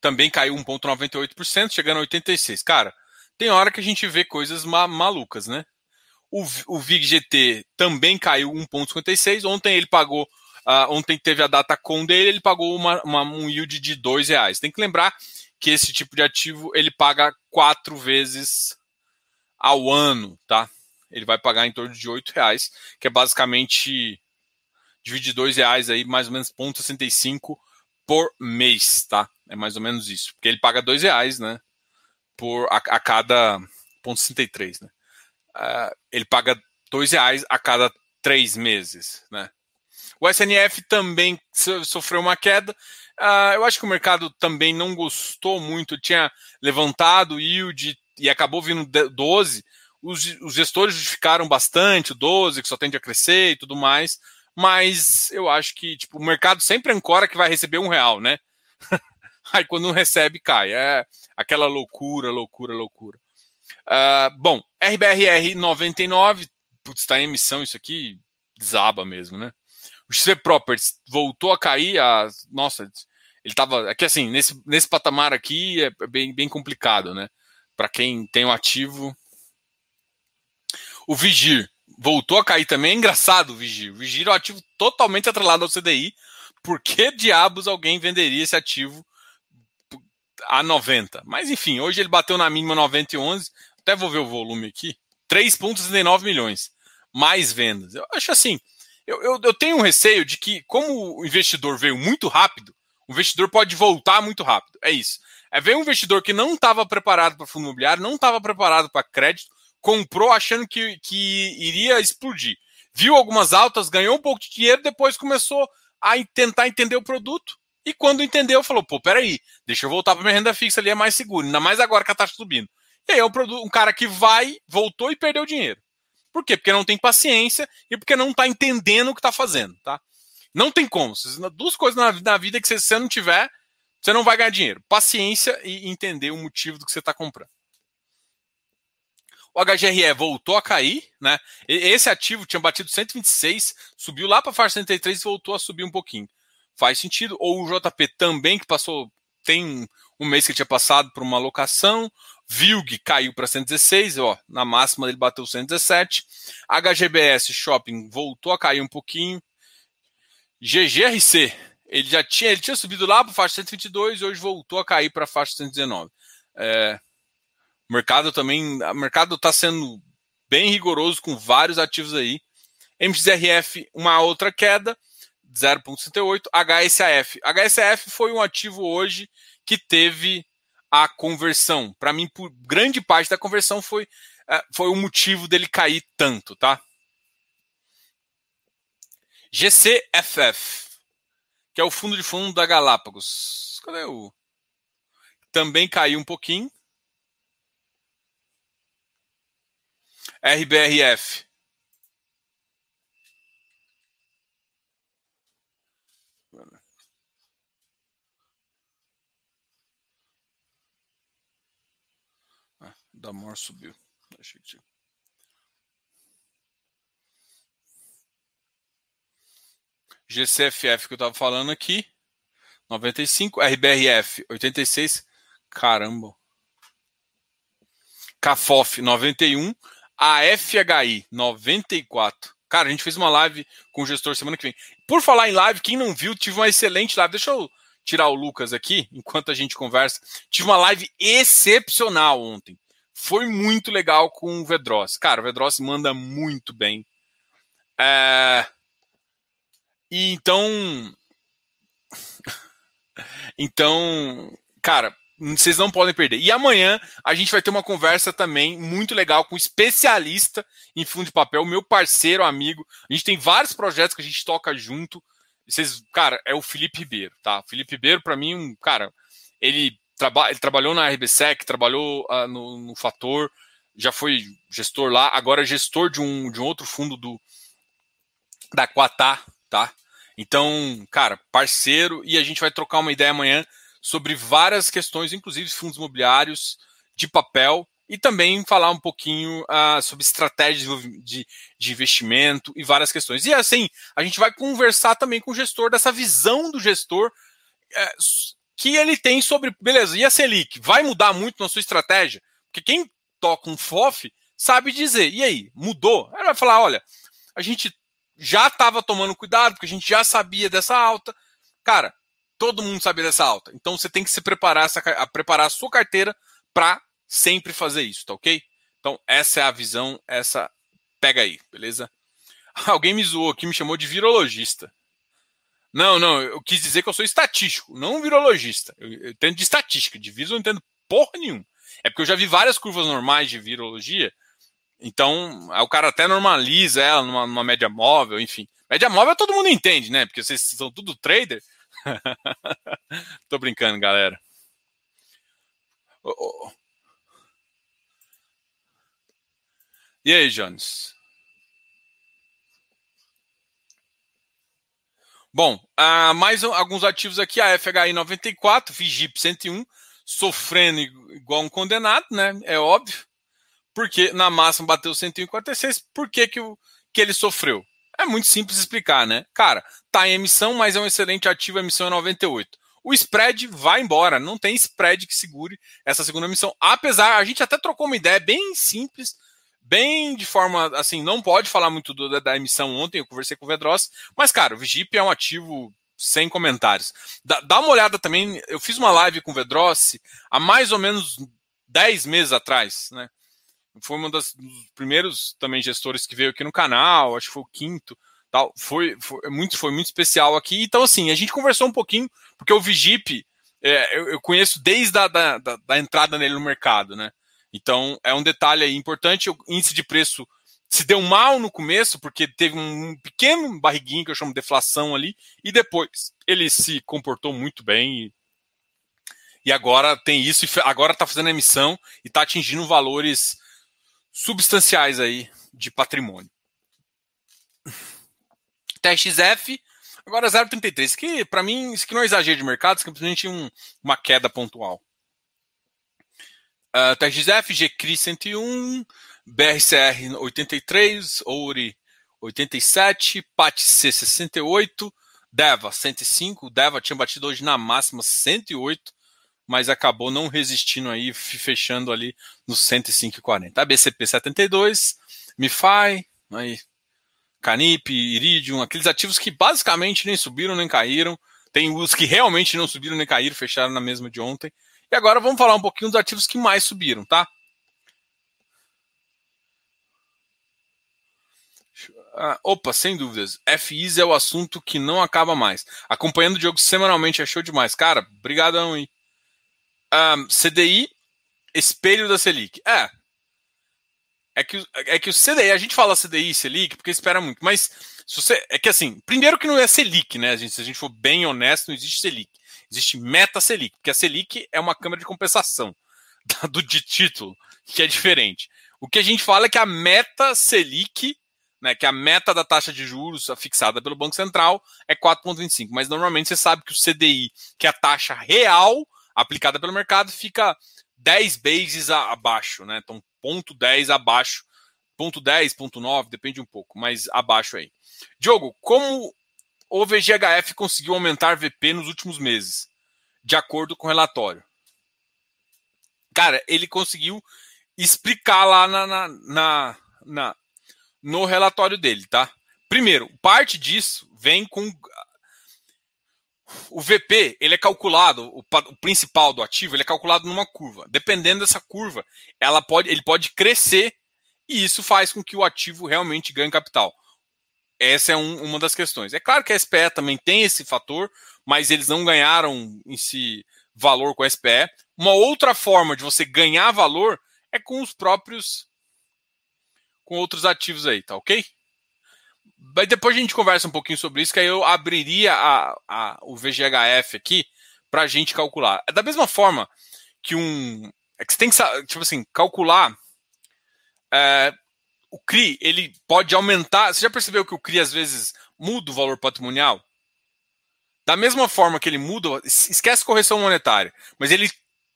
S1: Também caiu 1,98%, chegando a 86%. Cara, tem hora que a gente vê coisas ma malucas, né? O, o VIG-GT também caiu 1,56%. Ontem ele pagou, uh, ontem teve a data com dele, ele pagou uma, uma, um yield de R$ reais. Tem que lembrar que esse tipo de ativo ele paga quatro vezes ao ano, tá? Ele vai pagar em torno de R$ reais, que é basicamente divide dois reais aí, mais ou menos 0,65 por mês, tá? É mais ou menos isso. Porque ele paga dois reais, né? Por a, a cada 0,63, né? Uh, ele paga dois reais a cada três meses, né? O SNF também sofreu uma queda. Uh, eu acho que o mercado também não gostou muito, tinha levantado yield e acabou vindo 12. Os, os gestores justificaram bastante o 12, que só tende a crescer e tudo mais mas eu acho que tipo, o mercado sempre ancora que vai receber um real, né? [LAUGHS] Aí quando não recebe, cai. É aquela loucura, loucura, loucura. Uh, bom, RBRR 99, putz, está em emissão isso aqui, desaba mesmo, né? O XP Properties voltou a cair, a, nossa, ele estava, aqui assim, nesse, nesse patamar aqui é bem, bem complicado, né? Para quem tem o um ativo. O Vigir voltou a cair também. É engraçado o Vigir. O Vigir é um ativo totalmente atrelado ao CDI. Por que diabos alguém venderia esse ativo a 90? Mas enfim, hoje ele bateu na mínima 90 e 11. Até vou ver o volume aqui. 3,69 milhões. Mais vendas. Eu acho assim. Eu, eu, eu tenho um receio de que, como o investidor veio muito rápido, o investidor pode voltar muito rápido. É isso. É ver um investidor que não estava preparado para fundo imobiliário, não estava preparado para crédito, comprou achando que, que iria explodir. Viu algumas altas, ganhou um pouco de dinheiro, depois começou a tentar entender o produto. E quando entendeu, falou: pô, peraí, deixa eu voltar para minha renda fixa ali, é mais seguro, ainda mais agora que a taxa subindo. E aí é um, produto, um cara que vai, voltou e perdeu dinheiro. Por quê? Porque não tem paciência e porque não está entendendo o que está fazendo, tá? Não tem como. Duas coisas na, na vida que se você não tiver, você não vai ganhar dinheiro. Paciência e entender o motivo do que você está comprando. O HGRE voltou a cair, né? Esse ativo tinha batido 126, subiu lá para faixa 103 e voltou a subir um pouquinho. Faz sentido. Ou o JP também, que passou, tem um mês que tinha passado por uma alocação. VILG caiu para 116, ó, na máxima ele bateu 117. HGBS Shopping voltou a cair um pouquinho. GGRC, ele já tinha, ele tinha subido lá para a faixa 122 e hoje voltou a cair para a faixa 119. É, mercado também, o mercado está sendo bem rigoroso com vários ativos aí. MXRF, uma outra queda, 0,68. HSAF. HSAF foi um ativo hoje que teve a conversão. Para mim, por grande parte da conversão foi, é, foi o motivo dele cair tanto, tá? GCFF, que é o fundo de fundo da Galápagos. Cadê o? Também caiu um pouquinho. RBRF. Ah, Damor subiu. Achei que GCFF que eu estava falando aqui, 95, RBRF 86, caramba. CAFOF 91, a FHI 94. Cara, a gente fez uma live com o gestor semana que vem. Por falar em live, quem não viu, tive uma excelente live. Deixa eu tirar o Lucas aqui, enquanto a gente conversa. Tive uma live excepcional ontem. Foi muito legal com o Vedros. Cara, o Vedros manda muito bem. É... E então. [LAUGHS] então, cara, vocês não podem perder. E amanhã a gente vai ter uma conversa também muito legal com um especialista em fundo de papel, meu parceiro, amigo. A gente tem vários projetos que a gente toca junto. Vocês, cara, é o Felipe Ribeiro, tá? O Felipe Ribeiro, para mim, um cara, ele, traba ele trabalhou na RBSEC, trabalhou uh, no, no Fator, já foi gestor lá, agora é gestor de um, de um outro fundo do da Quatá, tá? Então, cara, parceiro, e a gente vai trocar uma ideia amanhã sobre várias questões, inclusive fundos imobiliários de papel. e também falar um pouquinho uh, sobre estratégias de, de, investimento e várias questões. E assim, a gente vai conversar também com o gestor dessa visão do gestor é, que ele tem sobre, beleza, e a Selic? Vai mudar muito na sua estratégia? Porque quem toca um FOF sabe dizer, e aí, mudou? Ele vai falar, olha, a gente já estava tomando cuidado, porque a gente já sabia dessa alta. Cara, todo mundo sabia dessa alta. Então você tem que se preparar, essa, a preparar a sua carteira para sempre fazer isso, tá ok? Então, essa é a visão, essa. Pega aí, beleza? [LAUGHS] Alguém me zoou aqui, me chamou de virologista. Não, não, eu quis dizer que eu sou estatístico, não virologista. Eu, eu entendo de estatística, de vírus eu não entendo porra nenhuma. É porque eu já vi várias curvas normais de virologia, então o cara até normaliza ela numa, numa média móvel, enfim. Média móvel todo mundo entende, né? Porque vocês são tudo trader. [LAUGHS] Tô brincando, galera. Oh, oh. E aí, Jones? Bom, uh, mais alguns ativos aqui, a FHI 94, Vigip 101, sofrendo igual um condenado, né? É óbvio. Porque na máxima bateu 101,46, por que, que, que ele sofreu? É muito simples explicar, né? Cara, tá em emissão, mas é um excelente ativo, a emissão é 98. O spread vai embora, não tem spread que segure essa segunda emissão. Apesar, a gente até trocou uma ideia bem simples bem de forma assim, não pode falar muito do, da, da, emissão ontem, eu conversei com o Vedros, mas cara, o Vigip é um ativo sem comentários. Dá, dá uma olhada também, eu fiz uma live com o Vedros há mais ou menos 10 meses atrás, né? Foi um dos primeiros também gestores que veio aqui no canal, acho que foi o quinto, tal. Foi, foi muito foi muito especial aqui. Então assim, a gente conversou um pouquinho porque o Vigip é, eu, eu, conheço desde a da, da, da entrada nele no mercado, né? Então, é um detalhe aí importante. O índice de preço se deu mal no começo, porque teve um pequeno barriguinho que eu chamo de deflação ali, e depois ele se comportou muito bem. E, e agora tem isso, e agora está fazendo emissão e está atingindo valores substanciais aí de patrimônio. TXF, agora 0,33, que para mim, isso aqui não é exagero de mercado, simplesmente um, uma queda pontual. Uh, GCRI 101, BRCR 83, Ouri 87, PAT-C 68, DEVA 105. DEVA tinha batido hoje na máxima 108, mas acabou não resistindo aí, fechando ali no 105,40. ABCP 72, MiFi, aí, Canip, Iridium, aqueles ativos que basicamente nem subiram nem caíram. Tem os que realmente não subiram nem caíram, fecharam na mesma de ontem. E agora vamos falar um pouquinho dos ativos que mais subiram, tá? Ah, opa, sem dúvidas. FIs é o assunto que não acaba mais. Acompanhando o jogo semanalmente é show demais. Cara, brigadão aí. Um, CDI, espelho da Selic. É. É que, é que o CDI, a gente fala CDI Selic porque espera muito, mas se você, é que assim, primeiro que não é Selic, né? Gente, se a gente for bem honesto, não existe Selic. Existe meta Selic, porque a Selic é uma câmara de compensação [LAUGHS] do de título, que é diferente. O que a gente fala é que a meta Selic, né, que a meta da taxa de juros fixada pelo Banco Central é 4,25, mas normalmente você sabe que o CDI, que é a taxa real aplicada pelo mercado, fica 10 bases abaixo, né? Então, ponto 10 abaixo, ponto 10, ponto 9, depende um pouco, mas abaixo aí. Diogo, como o VGHF conseguiu aumentar VP nos últimos meses, de acordo com o relatório. Cara, ele conseguiu explicar lá na, na, na, na no relatório dele, tá? Primeiro, parte disso vem com o VP, ele é calculado, o, principal do ativo, ele é calculado numa curva. Dependendo dessa curva, ela pode, ele pode crescer e isso faz com que o ativo realmente ganhe capital. Essa é um, uma das questões. É claro que a SPE também tem esse fator, mas eles não ganharam em si valor com a SPE. Uma outra forma de você ganhar valor é com os próprios com outros ativos aí, tá ok? Mas depois a gente conversa um pouquinho sobre isso, que aí eu abriria a, a, o VGHF aqui para a gente calcular. É da mesma forma que um. É que você tem que, tipo assim, calcular é, o CRI ele pode aumentar. Você já percebeu que o CRI às vezes muda o valor patrimonial? Da mesma forma que ele muda, esquece correção monetária, mas ele,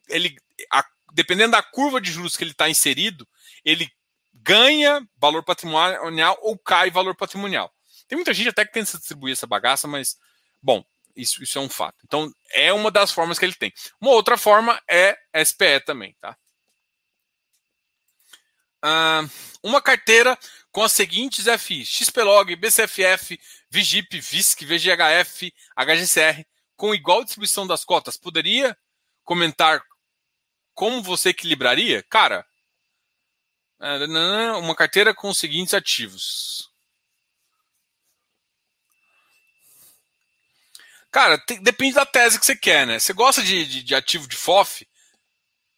S1: ele a, dependendo da curva de juros que ele está inserido, ele ganha valor patrimonial ou cai valor patrimonial. Tem muita gente até que tenta distribuir essa bagaça, mas, bom, isso, isso é um fato. Então, é uma das formas que ele tem. Uma outra forma é SPE também, tá? Uh, uma carteira com as seguintes FIs: XPlog, BCFF, VGIP, VISC, VGHF, HGCR, com igual distribuição das cotas. Poderia comentar como você equilibraria? Cara, uma carteira com os seguintes ativos. Cara, tem, depende da tese que você quer, né? Você gosta de, de, de, ativo de FOF?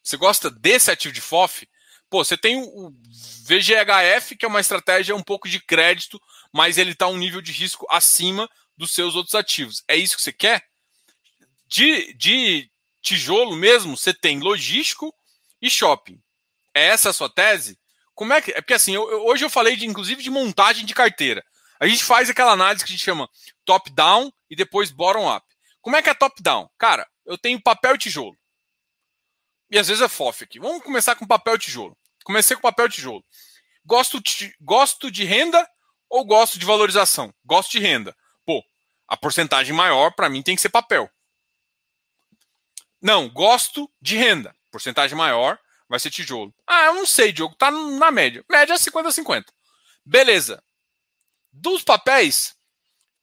S1: Você gosta desse ativo de FOF? Pô, você tem o VGHF, que é uma estratégia um pouco de crédito, mas ele está um nível de risco acima dos seus outros ativos. É isso que você quer? De, de tijolo mesmo, você tem logístico e shopping. É essa a sua tese? Como é que. É porque assim, eu, eu, hoje eu falei de, inclusive de montagem de carteira. A gente faz aquela análise que a gente chama top-down e depois bottom-up. Como é que é top-down? Cara, eu tenho papel e tijolo. E às vezes é FOF aqui. Vamos começar com papel tijolo. Comecei com papel tijolo. Gosto de, gosto de renda ou gosto de valorização? Gosto de renda. Pô, a porcentagem maior para mim tem que ser papel. Não, gosto de renda. Porcentagem maior vai ser tijolo. Ah, eu não sei, Diogo, tá na média. Média 50-50. Beleza. Dos papéis,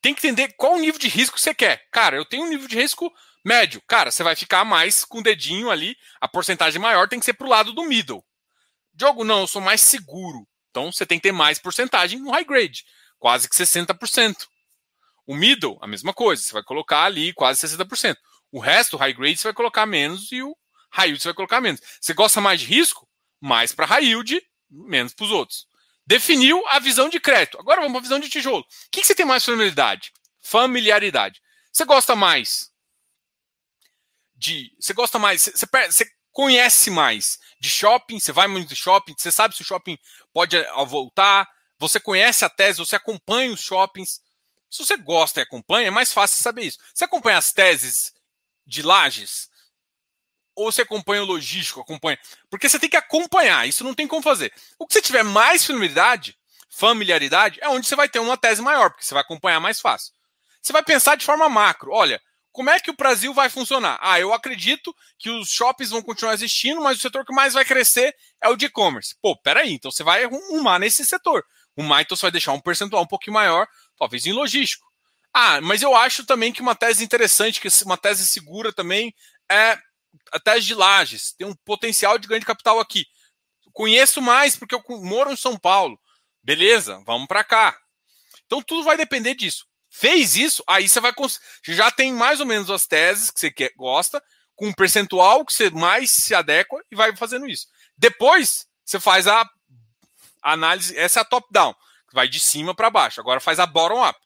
S1: tem que entender qual nível de risco você quer. Cara, eu tenho um nível de risco médio. Cara, você vai ficar mais com o dedinho ali. A porcentagem maior tem que ser pro lado do middle. Diogo, não, eu sou mais seguro. Então você tem que ter mais porcentagem no high grade, quase que 60%. O middle, a mesma coisa, você vai colocar ali quase 60%. O resto, o high grade, você vai colocar menos e o high yield você vai colocar menos. Você gosta mais de risco? Mais para high yield, menos para os outros. Definiu a visão de crédito. Agora vamos para a visão de tijolo. O que, que você tem mais familiaridade? Familiaridade. Você gosta mais de. Você gosta mais. Você, você conhece mais de shopping, você vai muito de shopping, você sabe se o shopping pode eh, voltar, você conhece a tese, você acompanha os shoppings. Se você gosta e acompanha, é mais fácil saber isso. Você acompanha as teses de lajes? ou você acompanha o logístico, acompanha. Porque você tem que acompanhar, isso não tem como fazer. O que você tiver mais familiaridade, familiaridade, é onde você vai ter uma tese maior, porque você vai acompanhar mais fácil. Você vai pensar de forma macro. Olha, como é que o Brasil vai funcionar? Ah, eu acredito que os shoppings vão continuar existindo, mas o setor que mais vai crescer é o de e-commerce. Pô, peraí, então você vai arrumar nesse setor. O então você vai deixar um percentual um pouquinho maior, talvez em logístico. Ah, mas eu acho também que uma tese interessante, que uma tese segura também, é a tese de lajes, tem um potencial de ganho de capital aqui. Conheço mais porque eu moro em São Paulo. Beleza, vamos para cá. Então tudo vai depender disso. Fez isso, aí você vai já tem mais ou menos as teses que você quer, gosta, com um percentual que você mais se adequa e vai fazendo isso. Depois você faz a análise, essa é a top down, vai de cima para baixo. Agora faz a bottom up.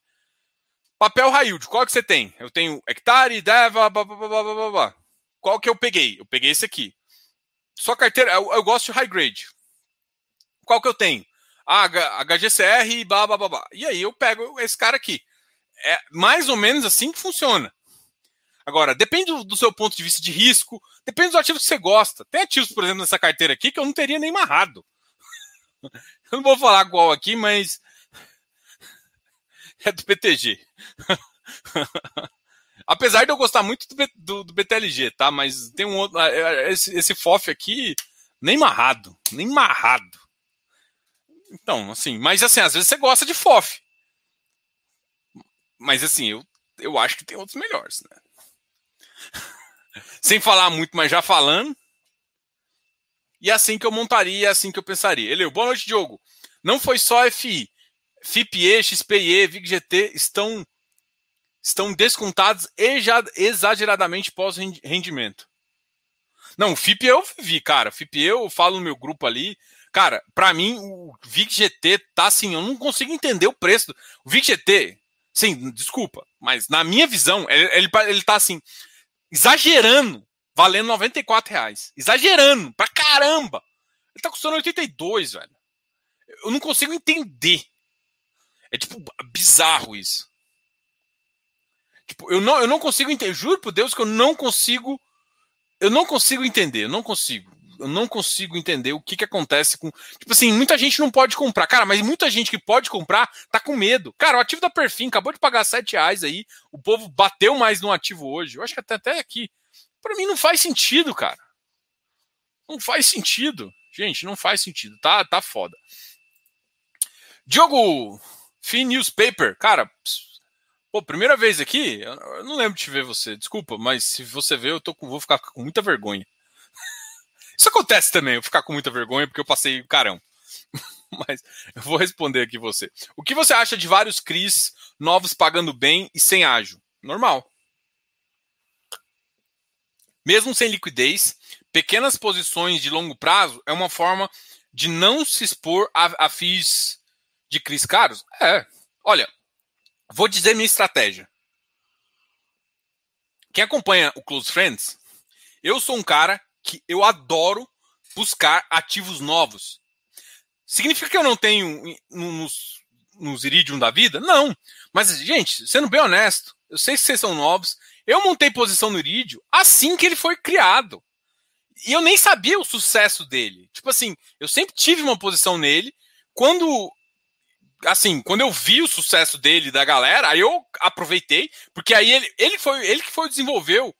S1: Papel high yield, qual que você tem? Eu tenho hectare, deva, blá, blá, blá, blá, blá. Qual que eu peguei? Eu peguei esse aqui. Só carteira, eu, eu gosto de high grade. Qual que eu tenho? Ah, HGCR blá, blá, blá, blá. E aí eu pego esse cara aqui. É mais ou menos assim que funciona. Agora, depende do, seu ponto de vista de risco, depende dos ativos que você gosta. Tem ativos, por exemplo, nessa carteira aqui que eu não teria nem marrado. [LAUGHS] eu não vou falar qual aqui, mas [LAUGHS] é do PTG. [LAUGHS] Apesar de eu gostar muito do, do, do BTLG, tá? Mas tem um outro. É, é, esse, esse FOF aqui, nem marrado. Nem marrado. Então, assim, mas assim, às vezes você gosta de FOF. Mas assim, eu, eu acho que tem outros melhores, né? Sem falar muito, mas já falando. E é assim que eu montaria, é assim que eu pensaria. Ele, boa noite, Diogo. Não foi só FI. FIPE, XPE, VIGGT estão estão descontados exageradamente pós-rendimento. Não, o FIP eu vi, cara. FIP eu falo no meu grupo ali. Cara, para mim, o VIG GT tá assim, eu não consigo entender o preço. O VIG GT, sim, desculpa, mas na minha visão, ele, ele, ele tá assim, exagerando, valendo 94 reais. Exagerando, pra caramba. Ele tá custando 82, velho. Eu não consigo entender. É tipo bizarro isso. Tipo, eu não, eu não consigo entender. Juro por Deus que eu não consigo. Eu não consigo entender. Eu não consigo. Eu não consigo entender o que, que acontece com. Tipo assim, muita gente não pode comprar. Cara, mas muita gente que pode comprar tá com medo. Cara, o ativo da Perfim acabou de pagar 7 reais aí. O povo bateu mais no ativo hoje. Eu acho que até, até aqui. Para mim não faz sentido, cara. Não faz sentido. Gente, não faz sentido. Tá, tá foda. Diogo Fin Newspaper. Cara, pô, primeira vez aqui. Eu não lembro de ver você. Desculpa, mas se você ver, eu tô com, vou ficar com muita vergonha. Isso acontece também, eu ficar com muita vergonha porque eu passei carão. [LAUGHS] Mas eu vou responder aqui você. O que você acha de vários CRIs novos pagando bem e sem ágio? Normal. Mesmo sem liquidez, pequenas posições de longo prazo é uma forma de não se expor a, a FIIs de CRIs caros? É. Olha, vou dizer minha estratégia. Quem acompanha o Close Friends, eu sou um cara que eu adoro buscar ativos novos. Significa que eu não tenho nos, nos Iridium da vida? Não. Mas, gente, sendo bem honesto, eu sei que vocês são novos. Eu montei posição no Iridium assim que ele foi criado. E eu nem sabia o sucesso dele. Tipo assim, eu sempre tive uma posição nele. Quando assim, quando eu vi o sucesso dele da galera, aí eu aproveitei, porque aí ele, ele foi ele que foi desenvolveu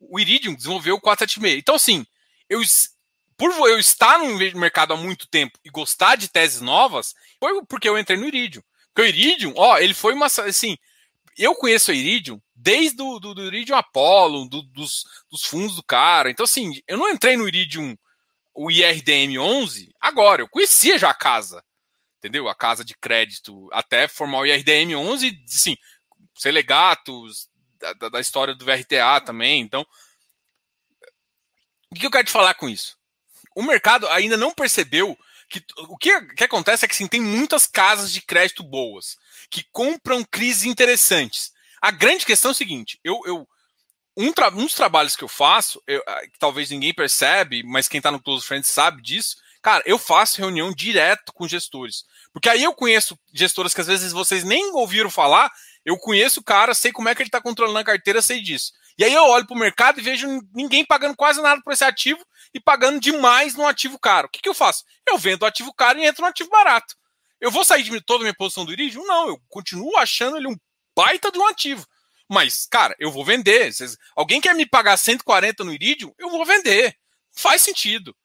S1: o Iridium desenvolveu o 476. Então, assim, eu, por eu estar no mercado há muito tempo e gostar de teses novas, foi porque eu entrei no Iridium. Porque o Iridium, ó, ele foi uma. Assim, eu conheço o Iridium desde do, do, do Iridium Apollo, do, dos, dos fundos do cara. Então, assim, eu não entrei no Iridium, o IRDM 11, agora. Eu conhecia já a casa, entendeu? A casa de crédito, até formar o IRDM 11, assim, Selegatos, da, da, história do VRTA também. Então, o que eu quero te falar com isso? O mercado ainda não percebeu que o que, que acontece é que sim, tem muitas casas de crédito boas que compram crises interessantes. A grande questão é o seguinte: eu, eu um, tra um dos trabalhos que eu faço, eu, ah, que talvez ninguém percebe, mas quem está no Close Friends sabe disso. Cara, eu faço reunião direto com gestores. Porque aí eu conheço gestoras que às vezes vocês nem ouviram falar eu conheço o cara, sei como é que ele está controlando a carteira, sei disso. E aí eu olho para o mercado e vejo ninguém pagando quase nada por esse ativo e pagando demais no ativo caro. O que, que eu faço? Eu vendo o ativo caro e entro no ativo barato. Eu vou sair de toda a minha posição do Iridium? Não, eu continuo achando ele um baita de um ativo. Mas, cara, eu vou vender. Alguém quer me pagar 140 no Iridium? Eu vou vender. Faz sentido.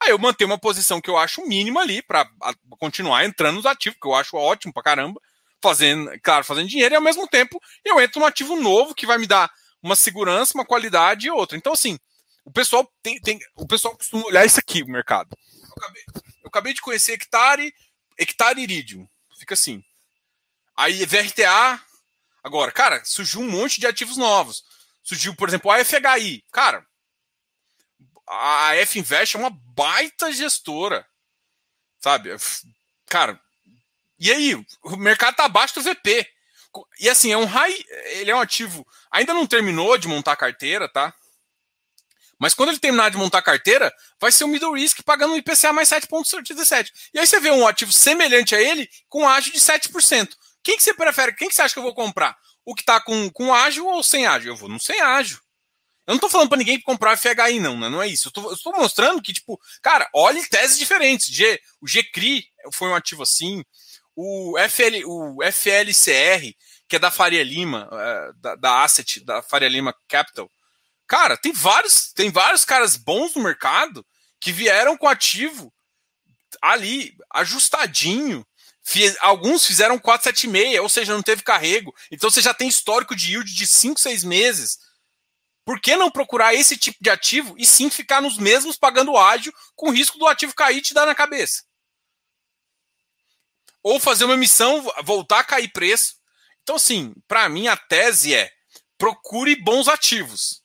S1: Aí eu mantenho uma posição que eu acho mínima ali para continuar entrando nos ativos, que eu acho ótimo pra caramba fazendo, claro, fazendo dinheiro, e ao mesmo tempo eu entro num ativo novo que vai me dar uma segurança, uma qualidade e outra. Então, assim, o pessoal tem, tem o pessoal costuma olhar isso aqui, o mercado. Eu acabei, eu acabei de conhecer hectare, hectare iridium. Fica assim. Aí VRTA. Agora, cara, surgiu um monte de ativos novos. Surgiu, por exemplo, a FHI. Cara, a F Invest é uma baita gestora. Sabe? Cara, e aí, o mercado está abaixo do VP. E assim, é um high. Ele é um ativo. Ainda não terminou de montar a carteira, tá? Mas quando ele terminar de montar a carteira, vai ser o middle risk pagando um IPCA mais 7,77. E aí você vê um ativo semelhante a ele com ágio de 7%. Quem que você prefere? Quem que você acha que eu vou comprar? O que está com, com ágio ou sem ágio? Eu vou no sem ágio. Eu não estou falando para ninguém comprar FHI, não, né? Não é isso. Eu estou mostrando que, tipo, cara, olhe teses diferentes. G, o GCRI foi um ativo assim o, FL, o FLCR, que é da Faria Lima, é, da, da Asset, da Faria Lima Capital, cara, tem vários, tem vários caras bons no mercado que vieram com ativo ali, ajustadinho. Fiz, alguns fizeram 476, ou seja, não teve carrego. Então você já tem histórico de yield de 5, 6 meses. Por que não procurar esse tipo de ativo e sim ficar nos mesmos pagando ágil com risco do ativo cair e te dar na cabeça? Ou fazer uma emissão, voltar a cair preço. Então, assim, para mim a tese é procure bons ativos.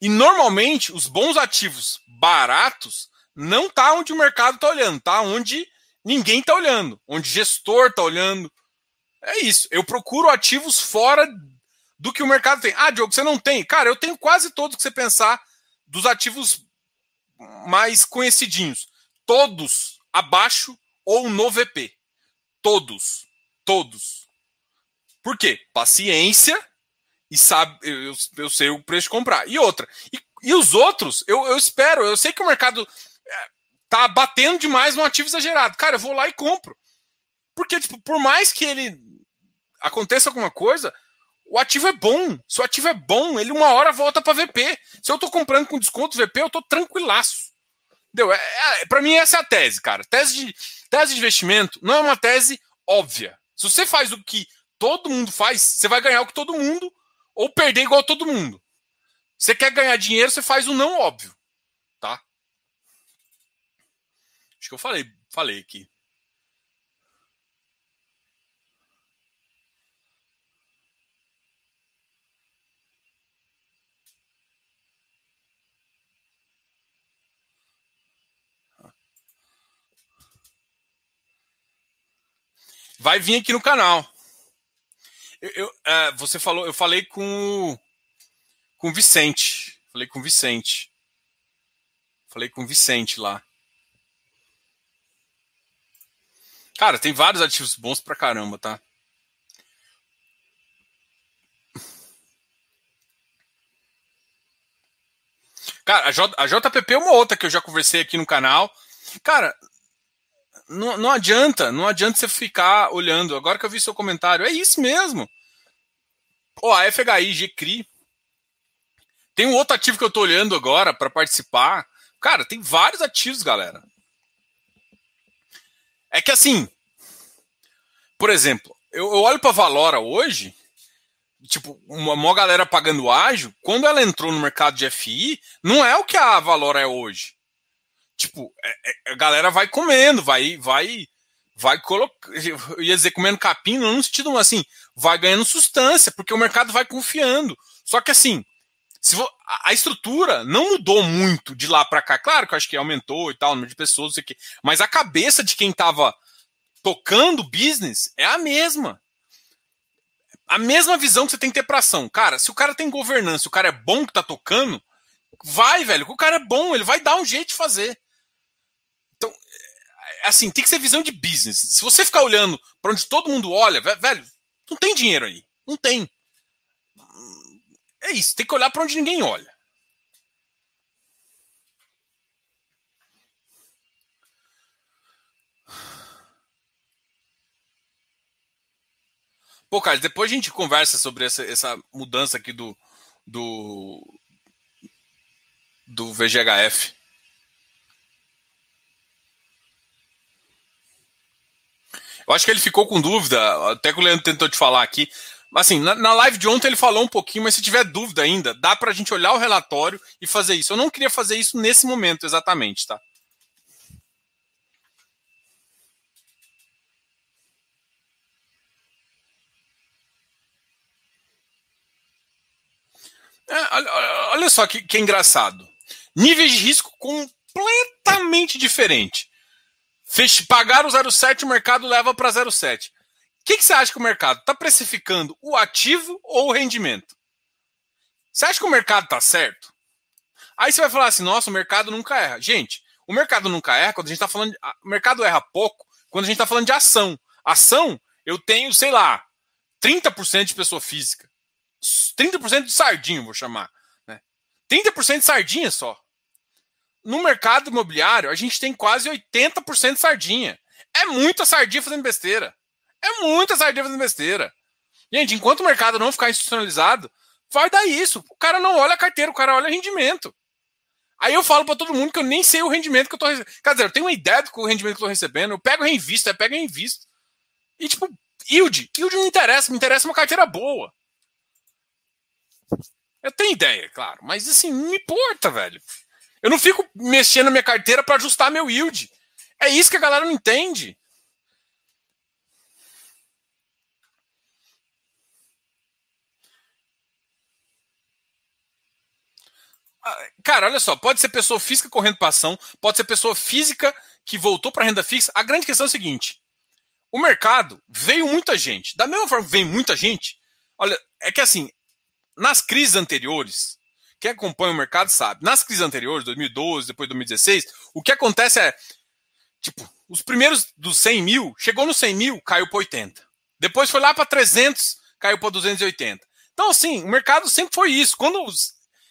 S1: E normalmente os bons ativos baratos não tá onde o mercado está olhando, tá onde ninguém está olhando, onde gestor está olhando. É isso. Eu procuro ativos fora do que o mercado tem. Ah, Diogo, você não tem? Cara, eu tenho quase todos que você pensar dos ativos mais conhecidinhos. Todos abaixo ou no VP. Todos. Todos. Por quê? Paciência e sabe, eu, eu sei o preço de comprar. E outra, e, E os outros, eu, eu espero, eu sei que o mercado é, tá batendo demais no ativo exagerado. Cara, eu vou lá e compro. Porque, tipo, por mais que ele aconteça alguma coisa, o ativo é bom. Se o ativo é bom, ele uma hora volta para VP. Se eu tô comprando com desconto VP, eu tô tranquilaço. Entendeu? É, é, para mim, essa é a tese, cara. Tese de, tese de investimento não é uma tese óbvia. Se você faz o que todo mundo faz, você vai ganhar o que todo mundo ou perder igual todo mundo. Você quer ganhar dinheiro, você faz o não óbvio. Tá? Acho que eu falei, falei aqui. Vai vir aqui no canal. Eu, eu uh, você falou, eu falei com com o Vicente, falei com o Vicente, falei com o Vicente lá. Cara, tem vários ativos bons pra caramba, tá? Cara, a, J, a JPP é uma outra que eu já conversei aqui no canal. Cara, não, não adianta, não adianta você ficar olhando. Agora que eu vi seu comentário, é isso mesmo. Ó, a FHI, GCRI. Tem um outro ativo que eu tô olhando agora para participar. Cara, tem vários ativos, galera. É que assim, por exemplo, eu, eu olho para Valora hoje, tipo, uma, uma galera pagando ágil, quando ela entrou no mercado de FI, não é o que a Valora é hoje tipo, é, é, a galera vai comendo, vai, vai, vai colocando, ia dizer comendo capim, não no sentido assim, vai ganhando substância, porque o mercado vai confiando. Só que assim, se a estrutura não mudou muito de lá para cá. Claro que eu acho que aumentou e tal, o número de pessoas, não sei o quê. Mas a cabeça de quem estava tocando business é a mesma. A mesma visão que você tem que ter para ação. Cara, se o cara tem governança, o cara é bom que tá tocando, vai, velho. O cara é bom, ele vai dar um jeito de fazer. Assim, tem que ser visão de business. Se você ficar olhando para onde todo mundo olha, velho, não tem dinheiro aí. Não tem. É isso, tem que olhar para onde ninguém olha. Pô, cara, depois a gente conversa sobre essa, essa mudança aqui do, do, do VGHF. Eu acho que ele ficou com dúvida, até que o Leandro tentou te falar aqui. Assim, na, na, live de ontem ele falou um pouquinho, mas se tiver dúvida ainda, dá para a gente olhar o relatório e fazer isso. Eu não queria fazer isso nesse momento exatamente, tá? É, olha, só que, que engraçado. Níveis de risco completamente diferente. Fech, pagaram o 0,7, o mercado leva para 0,7. O que, que você acha que o mercado está precificando o ativo ou o rendimento? Você acha que o mercado está certo? Aí você vai falar assim: nossa, o mercado nunca erra. Gente, o mercado nunca erra quando a gente está falando. De, o mercado erra pouco quando a gente está falando de ação. Ação, eu tenho, sei lá, 30% de pessoa física. 30% de sardinha, vou chamar. Né? 30% de sardinha só no mercado imobiliário, a gente tem quase 80% de sardinha. É muita sardinha fazendo besteira. É muita sardinha fazendo besteira. Gente, enquanto o mercado não ficar institucionalizado, vai dar isso. O cara não olha a carteira, o cara olha rendimento. Aí eu falo para todo mundo que eu nem sei o rendimento que eu tô recebendo. Quer dizer, eu tenho uma ideia do rendimento que eu tô recebendo, eu pego reinvisto, eu pego reinvisto. E tipo, yield, yield não interessa, me interessa uma carteira boa. Eu tenho ideia, claro, mas assim, não me importa, velho. Eu não fico mexendo minha carteira para ajustar meu yield. É isso que a galera não entende. Ah, cara, olha só, pode ser pessoa física correndo para ação, pode ser pessoa física que voltou para renda fixa. A grande questão é o seguinte: o mercado veio muita gente. Da mesma forma que vem muita gente, olha, é que assim, nas crises anteriores, quem acompanha o mercado sabe. Nas crises anteriores, 2012, depois de 2016, o que acontece é, tipo, os primeiros dos 100 mil, chegou no 100 mil, caiu para 80. Depois foi lá para 300, caiu para 280. Então, assim, o mercado sempre foi isso. Quando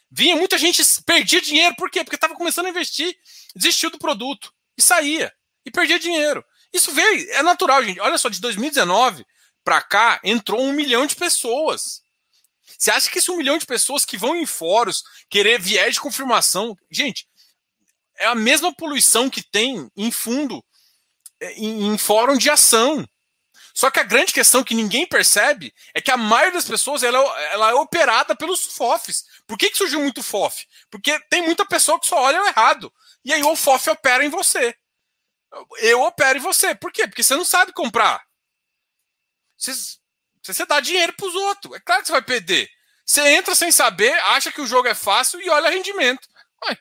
S1: Vinha muita gente, perdia dinheiro, por quê? Porque estava começando a investir, desistiu do produto e saía e perdia dinheiro. Isso veio, é natural, gente. Olha só, de 2019 para cá entrou um milhão de pessoas. Você acha que esse um milhão de pessoas que vão em fóruns querer viés de confirmação, gente, é a mesma poluição que tem em fundo, é, em, em fórum de ação. Só que a grande questão que ninguém percebe é que a maioria das pessoas ela, ela é operada pelos FOFs. Por que, que surgiu muito FOF? Porque tem muita pessoa que só olha o errado. E aí o FOF opera em você. Eu opero em você. Por quê? Porque você não sabe comprar. Você, você dá dinheiro para os outros. É claro que você vai perder. Você entra sem saber, acha que o jogo é fácil e olha rendimento. Ué.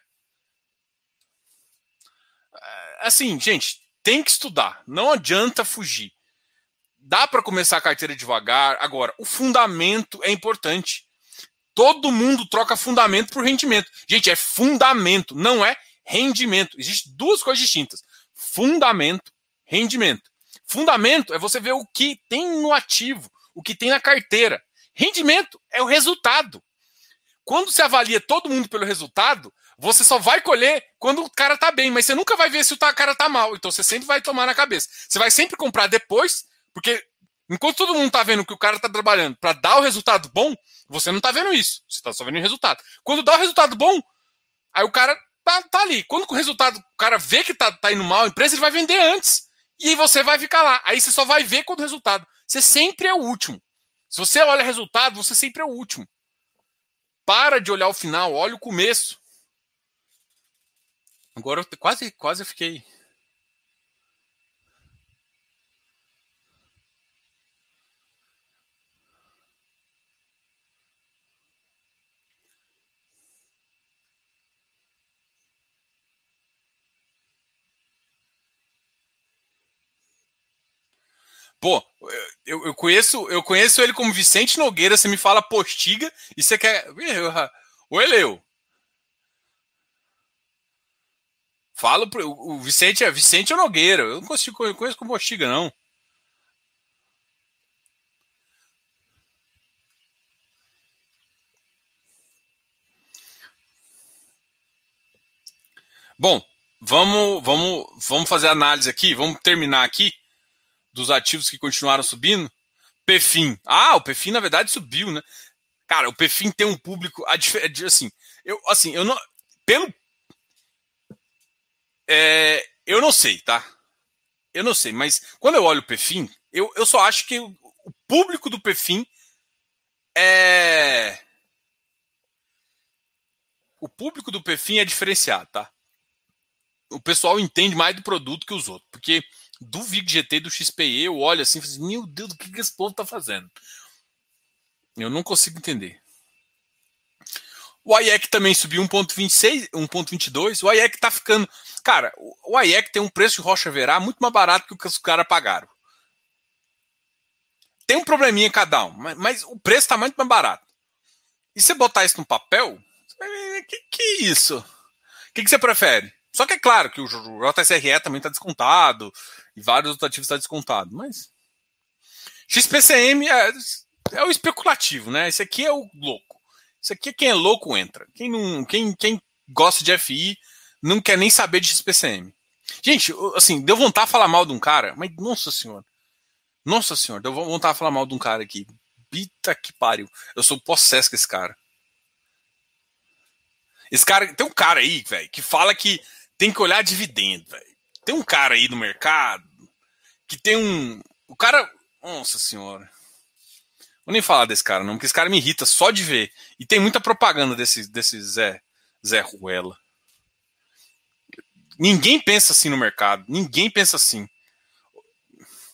S1: É, assim, gente, tem que estudar. Não adianta fugir. Dá para começar a carteira devagar. Agora, o fundamento é importante. Todo mundo troca fundamento por rendimento. Gente, é fundamento, não é rendimento. Existem duas coisas distintas: fundamento, rendimento. Fundamento é você ver o que tem no ativo, o que tem na carteira. Rendimento é o resultado. Quando você avalia todo mundo pelo resultado, você só vai colher quando o cara tá bem, mas você nunca vai ver se o cara tá mal. Então você sempre vai tomar na cabeça. Você vai sempre comprar depois porque enquanto todo mundo está vendo que o cara está trabalhando para dar o resultado bom, você não está vendo isso. Você está só vendo o resultado. Quando dá o resultado bom, aí o cara tá, tá ali. Quando o resultado, o cara vê que tá, tá indo mal a empresa, ele vai vender antes. E você vai ficar lá. Aí você só vai ver quando o resultado. Você sempre é o último. Se você olha resultado, você sempre é o último. Para de olhar o final, olha o começo. Agora eu quase, quase fiquei Pô, eu, eu, conheço, eu conheço ele como Vicente Nogueira, você me fala postiga e você quer. Oi, Leu. Falo pro. O Vicente é Vicente Nogueira. Eu não consigo, eu conheço como postiga, não. Bom, vamos, vamos, vamos fazer a análise aqui, vamos terminar aqui dos ativos que continuaram subindo? Pefim. Ah, o Pefim, na verdade, subiu, né? Cara, o Pefim tem um público. Assim, eu, assim, eu não. Pelo. É, eu não sei, tá? Eu não sei, mas quando eu olho o Pefim, eu, eu só acho que o, o público do Pefim é. O público do Pefim é diferenciado, tá? O pessoal entende mais do produto que os outros, porque do VIG GT do XPE, eu olho assim e falo assim, meu Deus, o que, esse povo está fazendo? Eu não consigo entender. O IEC também subiu 1.26, 1.22. O IEC tá ficando. Cara, o IEC tem um preço de Rocha Verá muito mais barato que o que os caras pagaram. Tem um probleminha cada um, mas, mas o preço tá muito mais barato. E você botar isso no papel, que que é isso? O que, que você prefere? Só que é claro que o JSRE também está descontado e vários outros ativos estão tá descontados, mas XPCM é, é, o especulativo, né? Esse aqui é o louco. Isso aqui é quem é louco entra. Quem não, quem, quem gosta de FI não quer nem saber de XPCM. Gente, assim, deu vontade de falar mal de um cara, mas nossa senhora. Nossa senhora, deu vontade de falar mal de um cara aqui. Bita que pariu. Eu sou possesso com esse cara. Esse cara, tem um cara aí, velho, que fala que tem que olhar dividendo, velho. Tem um cara aí no mercado que tem um. O cara. Nossa senhora. Vou nem falar desse cara, não, porque esse cara me irrita só de ver. E tem muita propaganda desse, desse Zé, Zé Ruela. Ninguém pensa assim no mercado. Ninguém pensa assim.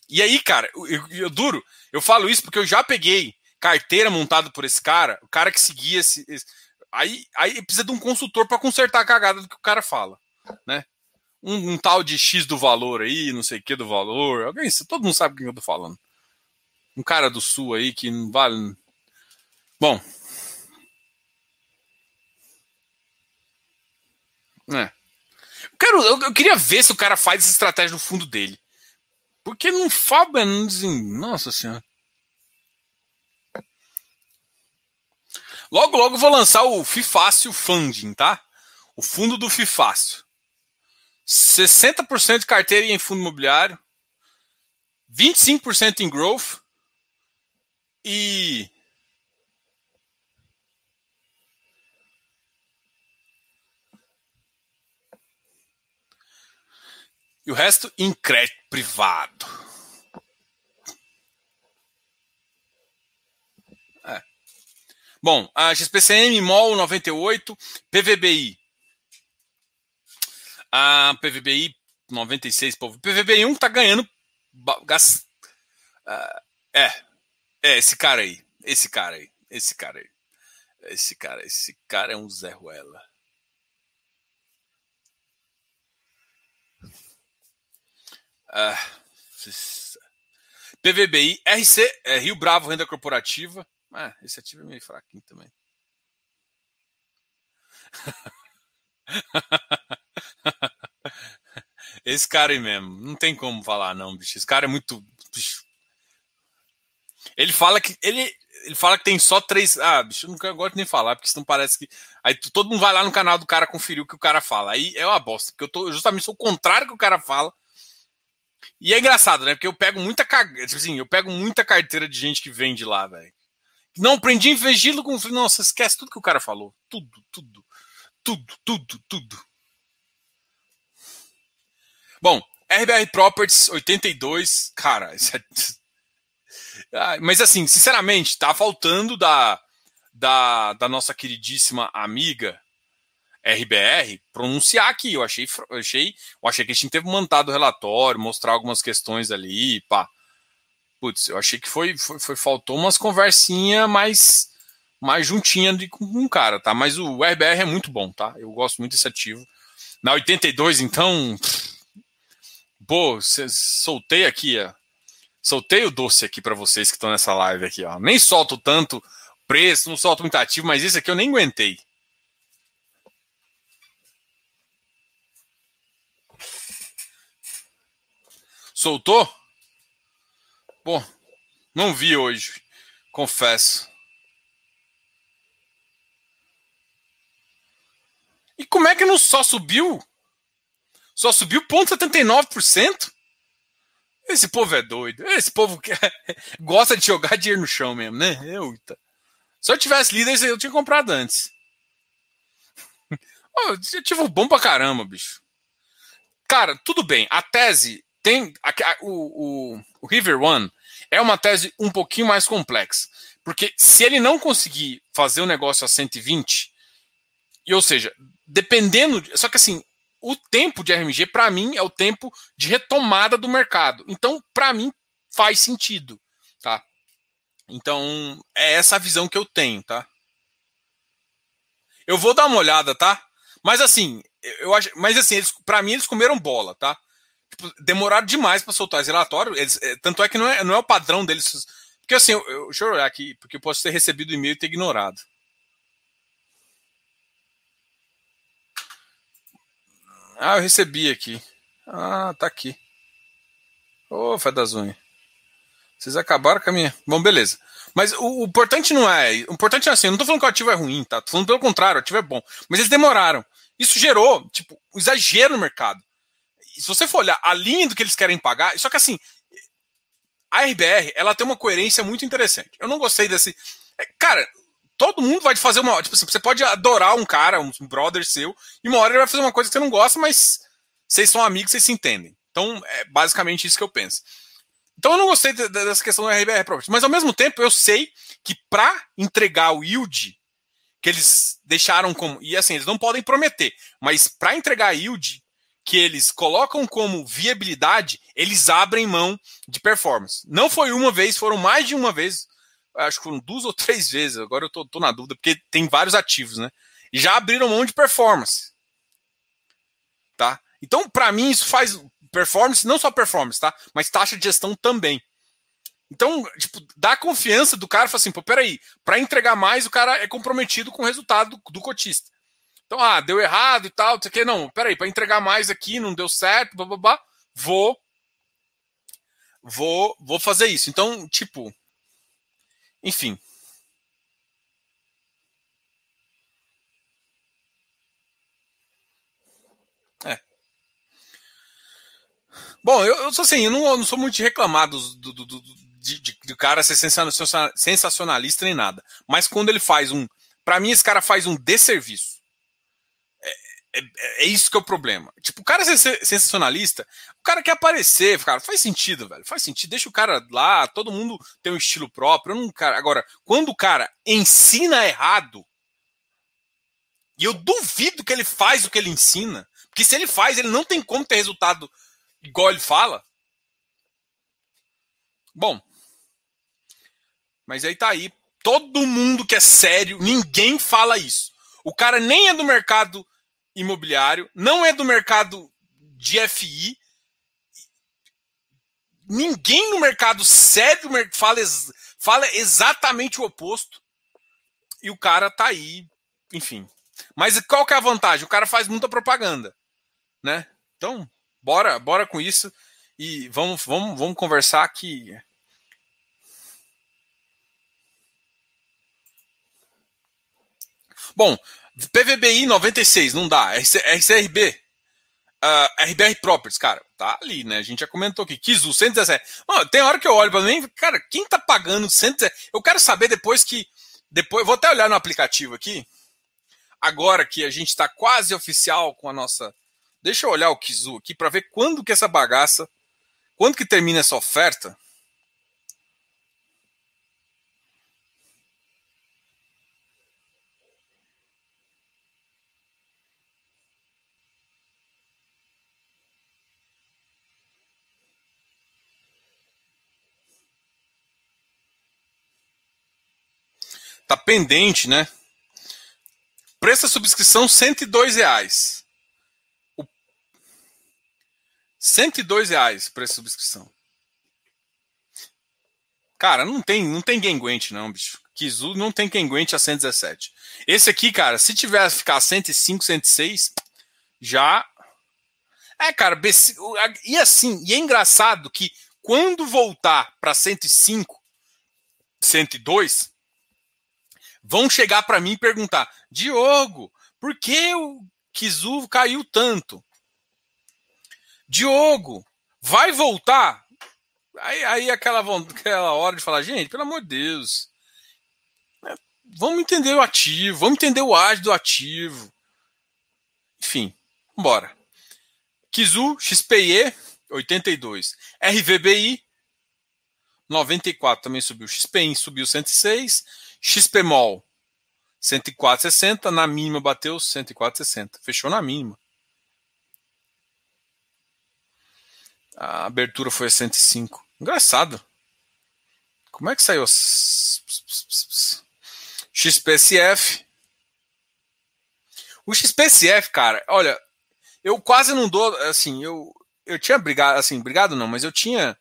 S1: E aí, cara, eu, eu, duro, eu falo isso porque eu já peguei carteira montada por esse cara, o cara que seguia esse. esse aí, aí precisa de um consultor para consertar a cagada do que o cara fala né? Um, um, tal de X do valor aí, não sei o que do valor. Alguém, todo mundo sabe o que eu tô falando. Um cara do sul aí que não vale. Bom. É. Eu, quero, eu, eu, queria ver se o cara faz essa estratégia no fundo dele. Porque não fala. Nossa senhora. Logo, logo vou lançar o Fifácio Funding, tá? O fundo do Fifácio. 60% de carteira em fundo imobiliário, 25% em growth e e o resto em crédito privado. É. Bom, a XPCM, MOL 98, PVBI. A PVBI 96, povo. PVBI 1 tá ganhando. Gas... Uh, é. É, esse cara aí. Esse cara aí. Esse cara aí. Esse cara, esse cara é um Zé Ruela. Uh, PVBI, RC, é, Rio Bravo, renda corporativa. Ah, esse ativo é meio fraquinho também. [LAUGHS] [LAUGHS] Esse cara aí mesmo, não tem como falar, não, bicho. Esse cara é muito. Bicho. Ele fala que. Ele, ele fala que tem só três. Ah, bicho, eu não gosto nem falar, porque senão parece que. Aí todo mundo vai lá no canal do cara conferir o que o cara fala. Aí é uma bosta, porque eu tô justamente sou o contrário que o cara fala. E é engraçado, né? Porque eu pego muita tipo assim, eu pego muita carteira de gente que vende lá, velho. Não aprendi em vigilo com. Nossa, esquece tudo que o cara falou. Tudo, tudo. Tudo, tudo, tudo. Bom, RBR Properties 82, cara, isso é... [LAUGHS] ah, mas assim, sinceramente, tá faltando da, da, da nossa queridíssima amiga RBR pronunciar aqui. Eu achei, achei, eu achei que a gente teve mandado o relatório, mostrar algumas questões ali, pá. Putz, eu achei que foi, foi, foi faltou umas conversinha mais mais juntinha de, com um cara, tá? Mas o RBR é muito bom, tá? Eu gosto muito desse ativo. Na 82, então, pô, soltei aqui, ó. Soltei o doce aqui para vocês que estão nessa live aqui, ó. Nem solto tanto preço, não solto muito ativo, mas esse aqui eu nem aguentei. Soltou? Bom, não vi hoje, confesso. E como é que não só subiu? Só subiu 0,79%? Esse povo é doido. Esse povo quer, [LAUGHS] gosta de jogar dinheiro no chão mesmo, né? Eu, Se eu tivesse líder, eu tinha comprado antes. [LAUGHS] Oh, ativo bom pra caramba, bicho. Cara, tudo bem. A tese tem a, a, o, o, o River One é uma tese um pouquinho mais complexa. Porque se ele não conseguir fazer o negócio a 120, e, ou seja, dependendo. Só que assim, o tempo de RMG, para mim, é o tempo de retomada do mercado. Então, para mim, faz sentido. Tá? Então, é essa visão que eu tenho, tá? Eu vou dar uma olhada, tá? Mas assim, eu acho, mas assim, eles, para mim eles comeram bola, tá? tipo, demoraram demais para soltar esse relatório. Eles, é, tanto é que não é, não é o padrão deles. Porque assim, eu, eu, deixa eu olhar aqui, porque eu posso ter recebido o e-mail e ter ignorado. Ah, eu recebi aqui. Ah, tá aqui. Ô, oh, fé das unhas. Vocês acabaram com a minha. Bom, beleza. Mas o, o, importante não é. O importante é assim, eu não tô falando que o ativo é ruim, tá? Tô falando pelo contrário, o ativo é bom. Mas eles demoraram. Isso gerou, tipo, um exagero no mercado se você for olhar a linha do que eles querem pagar, só que assim, a RBR, ela tem uma coerência muito interessante. Eu não gostei desse. É, cara, todo mundo vai fazer uma. Tipo assim, você pode adorar um cara, um brother seu, e uma hora ele vai fazer uma coisa que você não gosta, mas vocês são amigos, vocês se entendem. Então, é basicamente isso que eu penso. Então, eu não gostei dessa questão do RBR Property, mas ao mesmo tempo eu sei que para entregar o yield que eles deixaram como. E assim, eles não podem prometer, mas para entregar yield que eles colocam como viabilidade, eles abrem mão de performance. Não foi uma vez, foram mais de uma vez, acho que foram duas ou três vezes, agora eu tô, tô na dúvida, porque tem vários ativos, né? E já abriram mão de performance. Tá? Então, para mim, isso faz performance, não só performance, tá? Mas taxa de gestão também. Então, tipo, dá confiança do cara, fala assim, pô, peraí, para entregar mais, o cara é comprometido com o resultado do, do cotista. Então, ah, deu errado e tal, não sei o que. Não, peraí, para entregar mais aqui, não deu certo, blá, blá, blá, vou, vou, vou fazer isso. Então, tipo, enfim. É. Bom, eu, eu sou assim, eu não, eu não sou muito reclamado do, do, do, de, de, de cara ser sensacionalista nem nada. Mas quando ele faz um. para mim, esse cara faz um desserviço é, é, é, isso que é o problema. Tipo, o cara ser sensacionalista, o cara quer aparecer, cara, faz sentido, velho. Faz sentido. Deixa o cara lá, todo mundo tem um estilo próprio. Não, cara, agora, quando o cara ensina errado, e eu duvido que ele faz o que ele ensina, porque se ele faz, ele não tem como ter resultado igual ele fala. Bom, mas aí tá aí. Todo mundo que é sério, ninguém fala isso. O cara nem é do mercado imobiliário, não é do mercado de FI. Ninguém no mercado sério fala, fala exatamente o oposto. E o cara tá aí, enfim. Mas qual que é a vantagem? O cara faz muita propaganda, né? Então, bora, bora com isso e vamos, vamos, vamos conversar aqui. Bom, PVBI 96, não dá. RCRB, uh, ah, RBR Properties, cara, tá ali, né? A gente já comentou aqui. Kizu, 117. Mano, tem hora que eu olho para mim, cara, quem tá pagando 117? Eu quero saber depois que. Depois, vou até olhar no aplicativo aqui. Agora que a gente está quase oficial com a nossa Deixa eu olhar o Kizu aqui para ver quando que essa bagaça, quando que termina essa oferta. Tá pendente, né? Preço da subscrição, 102 reais. 102 reais para essa subscrição. Cara, não tem, não tem quem aguente, não, bicho. Kizu não tem quem aguente a 117. Esse aqui, cara, se tivesse ficar 105, 106, já. É, cara, e assim, e é engraçado que quando voltar para 105, 102, vão chegar para mim e perguntar: Diogo, por que o Kizu caiu tanto? Diogo, vai voltar? Aí, aí aquela, aquela hora de falar, gente, pelo amor de Deus. Né, vamos entender o ativo, vamos entender o ágio do ativo. Enfim, bora. Kizu, XPE, 82. RVBI, 94 também subiu. XPIN subiu 106. XPMOL, 104,60. Na mínima bateu 104,60. Fechou na mínima. A abertura foi a 105. Engraçado. Como é que saiu? XPSF. O XPSF, cara, olha, eu quase não dou, assim, eu, eu tinha brigado, assim, brigado não, mas eu tinha.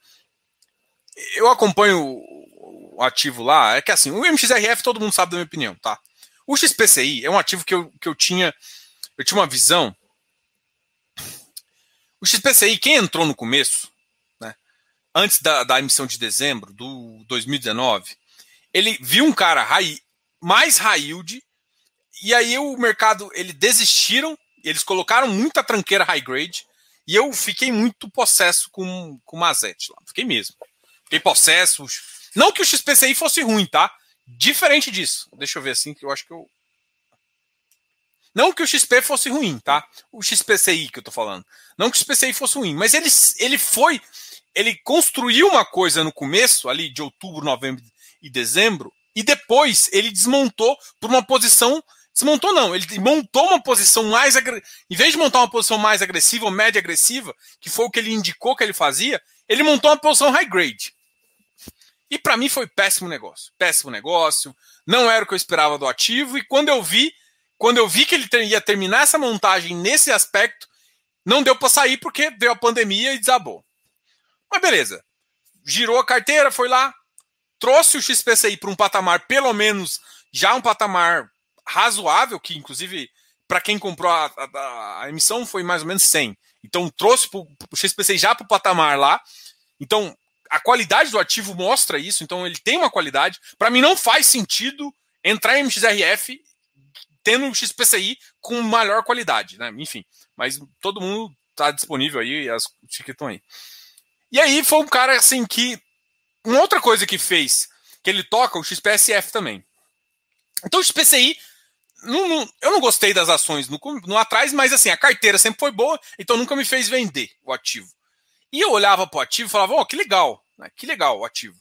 S1: Eu acompanho o, ativo lá, é que assim, o MXRF todo mundo sabe da minha opinião, tá? O XPCI é um ativo que eu, que eu tinha. Eu tinha uma visão o XPCI, quem entrou no começo, né, antes da, da emissão de dezembro do 2019, ele viu um cara high, mais high yield, e aí o mercado, eles desistiram, eles colocaram muita tranqueira high grade, e eu fiquei muito possesso com, com o Mazete lá. Fiquei mesmo. Fiquei possesso. Não que o XPCI fosse ruim, tá? Diferente disso. Deixa eu ver assim, que eu acho que eu. Não que o XP fosse ruim, tá? O XPCI que eu tô falando. Não que o XPCI fosse ruim, mas ele, ele foi. Ele construiu uma coisa no começo, ali de outubro, novembro e dezembro, e depois ele desmontou por uma posição. Desmontou não, ele montou uma posição mais. Em vez de montar uma posição mais agressiva ou média agressiva, que foi o que ele indicou que ele fazia, ele montou uma posição high grade. E para mim foi péssimo negócio. Péssimo negócio. Não era o que eu esperava do ativo. E quando eu vi, quando eu vi que ele ia terminar essa montagem nesse aspecto, não deu para sair porque veio a pandemia e desabou. Mas beleza. Girou a carteira, foi lá, trouxe o XPCI para um patamar, pelo menos já um patamar razoável, que inclusive para quem comprou a, a, a, emissão foi mais ou menos 100. Então trouxe o XPCI já para o patamar lá. Então a qualidade do ativo mostra isso, então ele tem uma qualidade. Para mim não faz sentido entrar em MXRF tendo um XPCI com maior qualidade, né? Enfim, mas todo mundo tá disponível aí, as tickets estão aí. E aí foi um cara assim que. Uma outra coisa que fez, que ele toca o XPSF também. Então o XPCI. Não, não, eu não gostei das ações no, no atrás, mas assim, a carteira sempre foi boa, então nunca me fez vender o ativo. E eu olhava para o ativo e falava, ó, oh, que legal, né? que legal o ativo.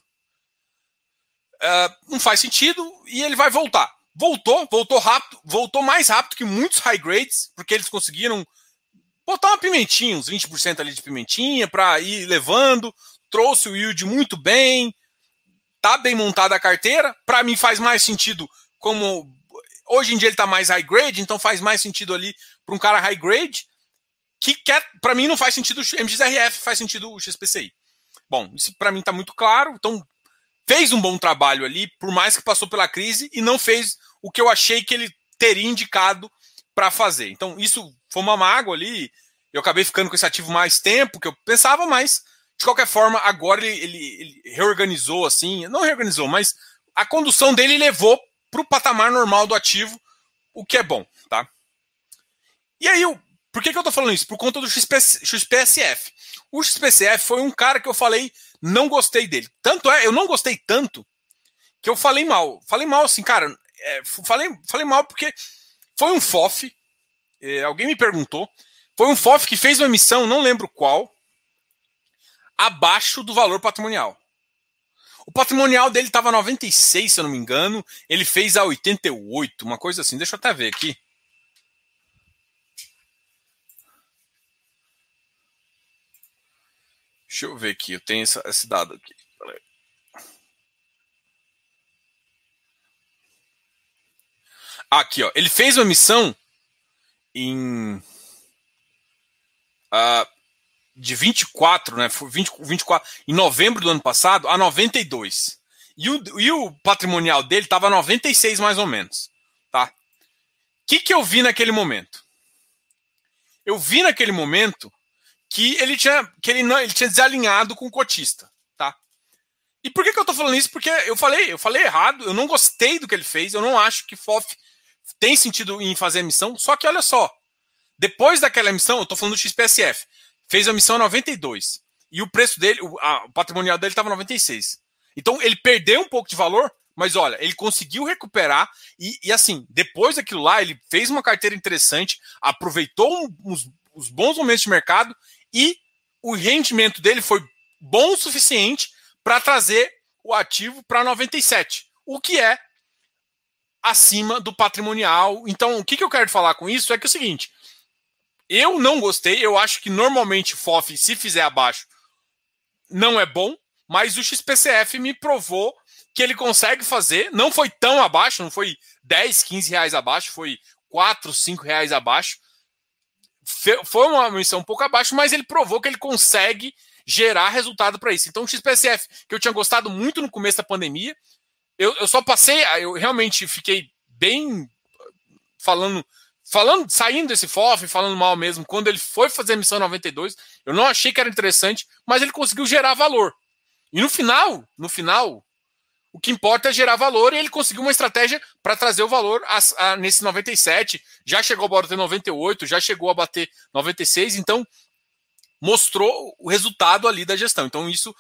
S1: Uh, não faz sentido e ele vai voltar. Voltou, voltou rápido, voltou mais rápido que muitos high grades, porque eles conseguiram botar uma pimentinha, uns 20% ali de pimentinha para ir levando, trouxe o yield muito bem, tá bem montada a carteira. Para mim faz mais sentido como hoje em dia ele tá mais high grade, então faz mais sentido ali para um cara high grade que quer, para mim não faz sentido o MXRF, faz sentido o XPCI. Bom, isso para mim tá muito claro, então fez um bom trabalho ali, por mais que passou pela crise e não fez o que eu achei que ele teria indicado para fazer. Então, isso foi uma mágoa ali. Eu acabei ficando com esse ativo mais tempo que eu pensava, mas de qualquer forma, agora ele, ele, ele reorganizou assim, não reorganizou, mas a condução dele levou para o patamar normal do ativo, o que é bom, tá? E aí, por que, que eu estou falando isso? Por conta do XP, XPSF. O XPSF foi um cara que eu falei, não gostei dele. Tanto é, eu não gostei tanto que eu falei mal. Falei mal assim, cara, é, falei, falei mal porque foi um FOF, é, alguém me perguntou, foi um FOF que fez uma emissão, não lembro qual, abaixo do valor patrimonial. O patrimonial dele estava 96, se eu não me engano, ele fez a 88, uma coisa assim. Deixa eu até ver aqui. Deixa eu ver aqui, eu tenho essa, esse dado aqui. Aqui, ó. Ele fez uma missão em. Uh, de 24, né? 20, 24, em novembro do ano passado, a 92. E o, e o patrimonial dele estava 96 mais ou menos. Tá? O que, que eu vi naquele momento? Eu vi naquele momento que ele tinha, que ele não, ele tinha desalinhado com o cotista. Tá? E por que, que eu estou falando isso? Porque eu falei, eu falei errado, eu não gostei do que ele fez, eu não acho que FOF tem sentido em fazer emissão, só que olha só, depois daquela emissão, eu estou falando do XPSF, fez a emissão 92 e o preço dele, o, a, o patrimonial dele estava 96. Então ele perdeu um pouco de valor, mas olha, ele conseguiu recuperar e, e assim, depois daquilo lá, ele fez uma carteira interessante, aproveitou os bons momentos de mercado e o rendimento dele foi bom o suficiente para trazer o ativo para 97, o que é acima do patrimonial. Então, o que, que eu quero falar com isso é que é o seguinte: eu não gostei, eu acho que normalmente FOF, se fizer abaixo, não é bom, mas o XPCF me provou que ele consegue fazer, não foi tão abaixo, não foi 10, 15 reais abaixo, foi 4, 5 reais abaixo. Foi uma missão um pouco abaixo, mas ele provou que ele consegue gerar resultado para isso. Então, o XPCF, que eu tinha gostado muito no começo da pandemia, eu, eu só passei, eu realmente fiquei bem falando, falando, saindo desse FOF, falando mal mesmo, quando ele foi fazer a missão 92, eu não achei que era interessante, mas ele conseguiu gerar valor. E no final, no final, o que importa é gerar valor e ele conseguiu uma estratégia para trazer o valor a, a, nesse 97, já chegou a bater 98, já chegou a bater 96, então mostrou o resultado ali da gestão. Então isso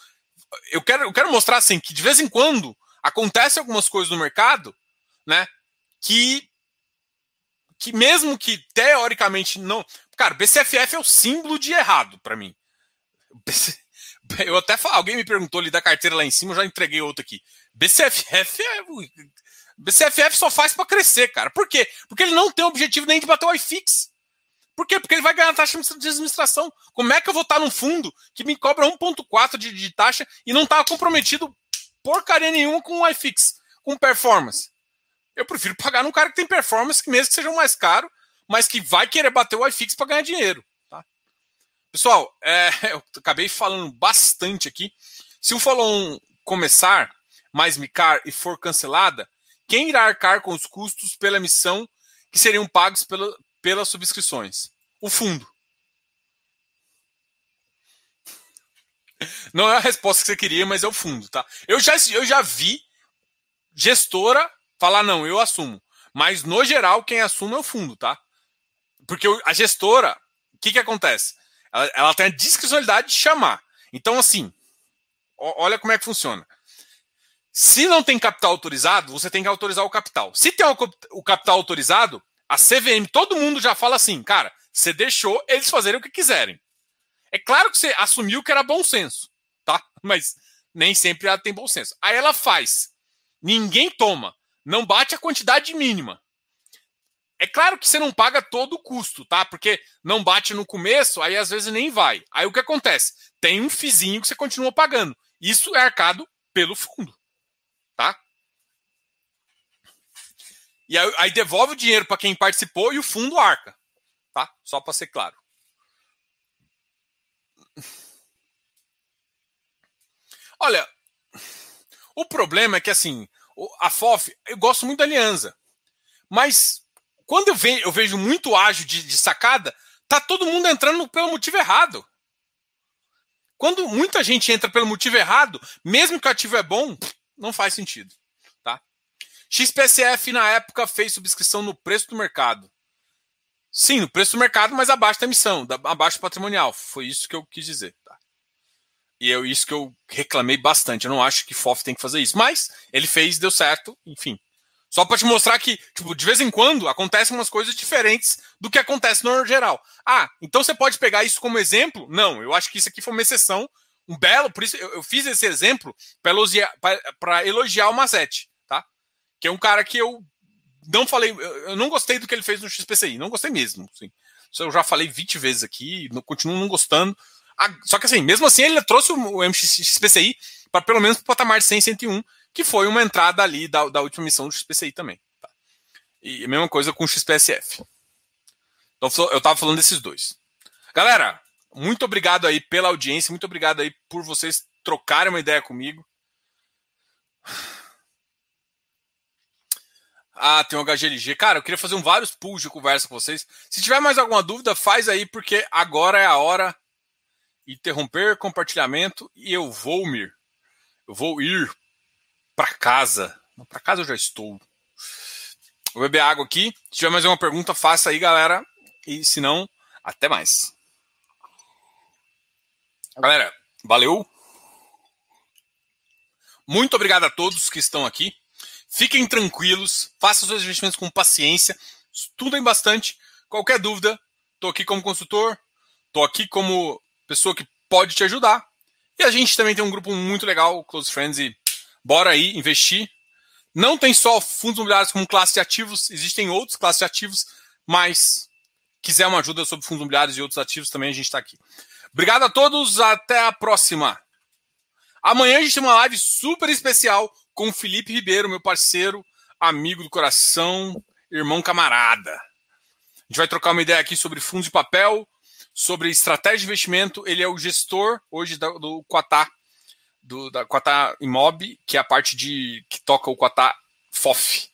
S1: eu quero, eu quero mostrar assim que de vez em quando acontece algumas coisas no mercado, né? Que, que mesmo que teoricamente não. Cara, BCFF é o símbolo de errado para mim. [LAUGHS] Eu até alguém me perguntou ali da carteira lá em cima, eu já entreguei outra aqui. BCFF é. BCFF só faz para crescer, cara. Por quê? Porque ele não tem objetivo nem de bater o iFix. Por quê? Porque ele vai ganhar taxa de administração. Como é que eu vou estar num fundo que me cobra 1,4 de, de taxa e não está comprometido porcaria nenhuma com o iFix, com performance. Eu prefiro pagar num cara que tem performance, que mesmo que seja mais caro, mas que vai querer bater o iFix para ganhar dinheiro. Tá? Pessoal, é, [LAUGHS] eu acabei falando bastante aqui. Se o Follow começar mais micar e for cancelada, quem irá arcar com os custos pela emissão que seriam pagos pela, pelas subscrições? O fundo. Não é a resposta que você queria, mas é o fundo, tá? Eu já, eu já vi gestora falar, não, eu assumo. Mas, no geral, quem assume é o fundo, tá? Porque a gestora, o que, que acontece? Ela, ela tem a discricionalidade de chamar. Então, assim, olha como é que funciona. Se não tem capital autorizado, você tem que autorizar o capital. Se tem o capital autorizado, a CVM, todo mundo já fala assim, cara, você deixou eles fazerem o que quiserem. É claro que você assumiu que era bom senso, tá? [LAUGHS] Mas nem sempre ela tem bom senso. Aí ela faz. Ninguém toma. Não bate a quantidade mínima. É claro que você não paga todo o custo, tá? Porque não bate no começo, aí às vezes nem vai. Aí o que acontece? Tem um fizinho que você continua pagando. Isso é arcado pelo fundo, tá? E aí, aí devolve o dinheiro para quem participou e o fundo arca, tá? Só para ser claro. Olha, o problema é que assim, a FOF, eu gosto muito da Aliança, mas quando eu, vejo, eu vejo muito ágil de, de sacada, tá todo mundo entrando pelo motivo errado. Quando muita gente entra pelo motivo errado, mesmo que o ativo é bom, não faz sentido. Tá? XPCF na época fez subscrição no preço do mercado. Sim, no preço do mercado, mas abaixo da emissão, da, abaixo do patrimonial. Foi isso que eu quis dizer. Tá? E é isso que eu reclamei bastante. Eu não acho que FOF tem que fazer isso. Mas ele fez, deu certo, enfim. Só para te mostrar que, tipo, de vez em quando acontecem umas coisas diferentes do que acontece no geral. Ah, então você pode pegar isso como exemplo? Não, eu acho que isso aqui foi uma exceção, um belo, por isso eu, eu fiz esse exemplo para elogiar, o Mazete, tá? Que é um cara que eu não falei, eu não gostei do que ele fez no XPCI, não gostei mesmo. Eu já falei 20 vezes aqui, não, continuo não gostando. Só que assim, mesmo assim, ele trouxe o, MXPCI para pelo menos o patamar de 100, 101 que foi uma entrada ali da, da última missão do XPCI também. Tá? E a mesma coisa com o XPSF. Então eu estava falando desses dois. Galera, muito obrigado aí pela audiência, muito obrigado aí por vocês trocarem uma ideia comigo. Ah, tem um HGLG. Cara, eu queria fazer um vários pools de conversa com vocês. Se tiver mais alguma dúvida, faz aí, porque agora é a hora. Interromper compartilhamento e eu vou mir. Eu vou ir para casa. Para casa eu já estou. Vou beber água aqui. Se tiver mais uma pergunta, faça aí, galera. E se não, até mais. Galera, valeu. Muito obrigado a todos que estão aqui. Fiquem tranquilos, façam seus investimentos com paciência, estudem bastante. Qualquer dúvida, estou aqui como consultor, estou aqui como pessoa que pode te ajudar. E a gente também tem um grupo muito legal, Close Friends, e Bora aí investir. Não tem só fundos imobiliários como classe de ativos, existem outros classes de ativos, mas quiser uma ajuda sobre fundos imobiliários e outros ativos também, a gente está aqui. Obrigado a todos, até a próxima. Amanhã a gente tem uma live super especial com o Felipe Ribeiro, meu parceiro, amigo do coração, irmão camarada. A gente vai trocar uma ideia aqui sobre fundos de papel, sobre estratégia de investimento. Ele é o gestor hoje do, Quatá, do, da Quatá Imob, que é a parte de que toca o Quatá FOF.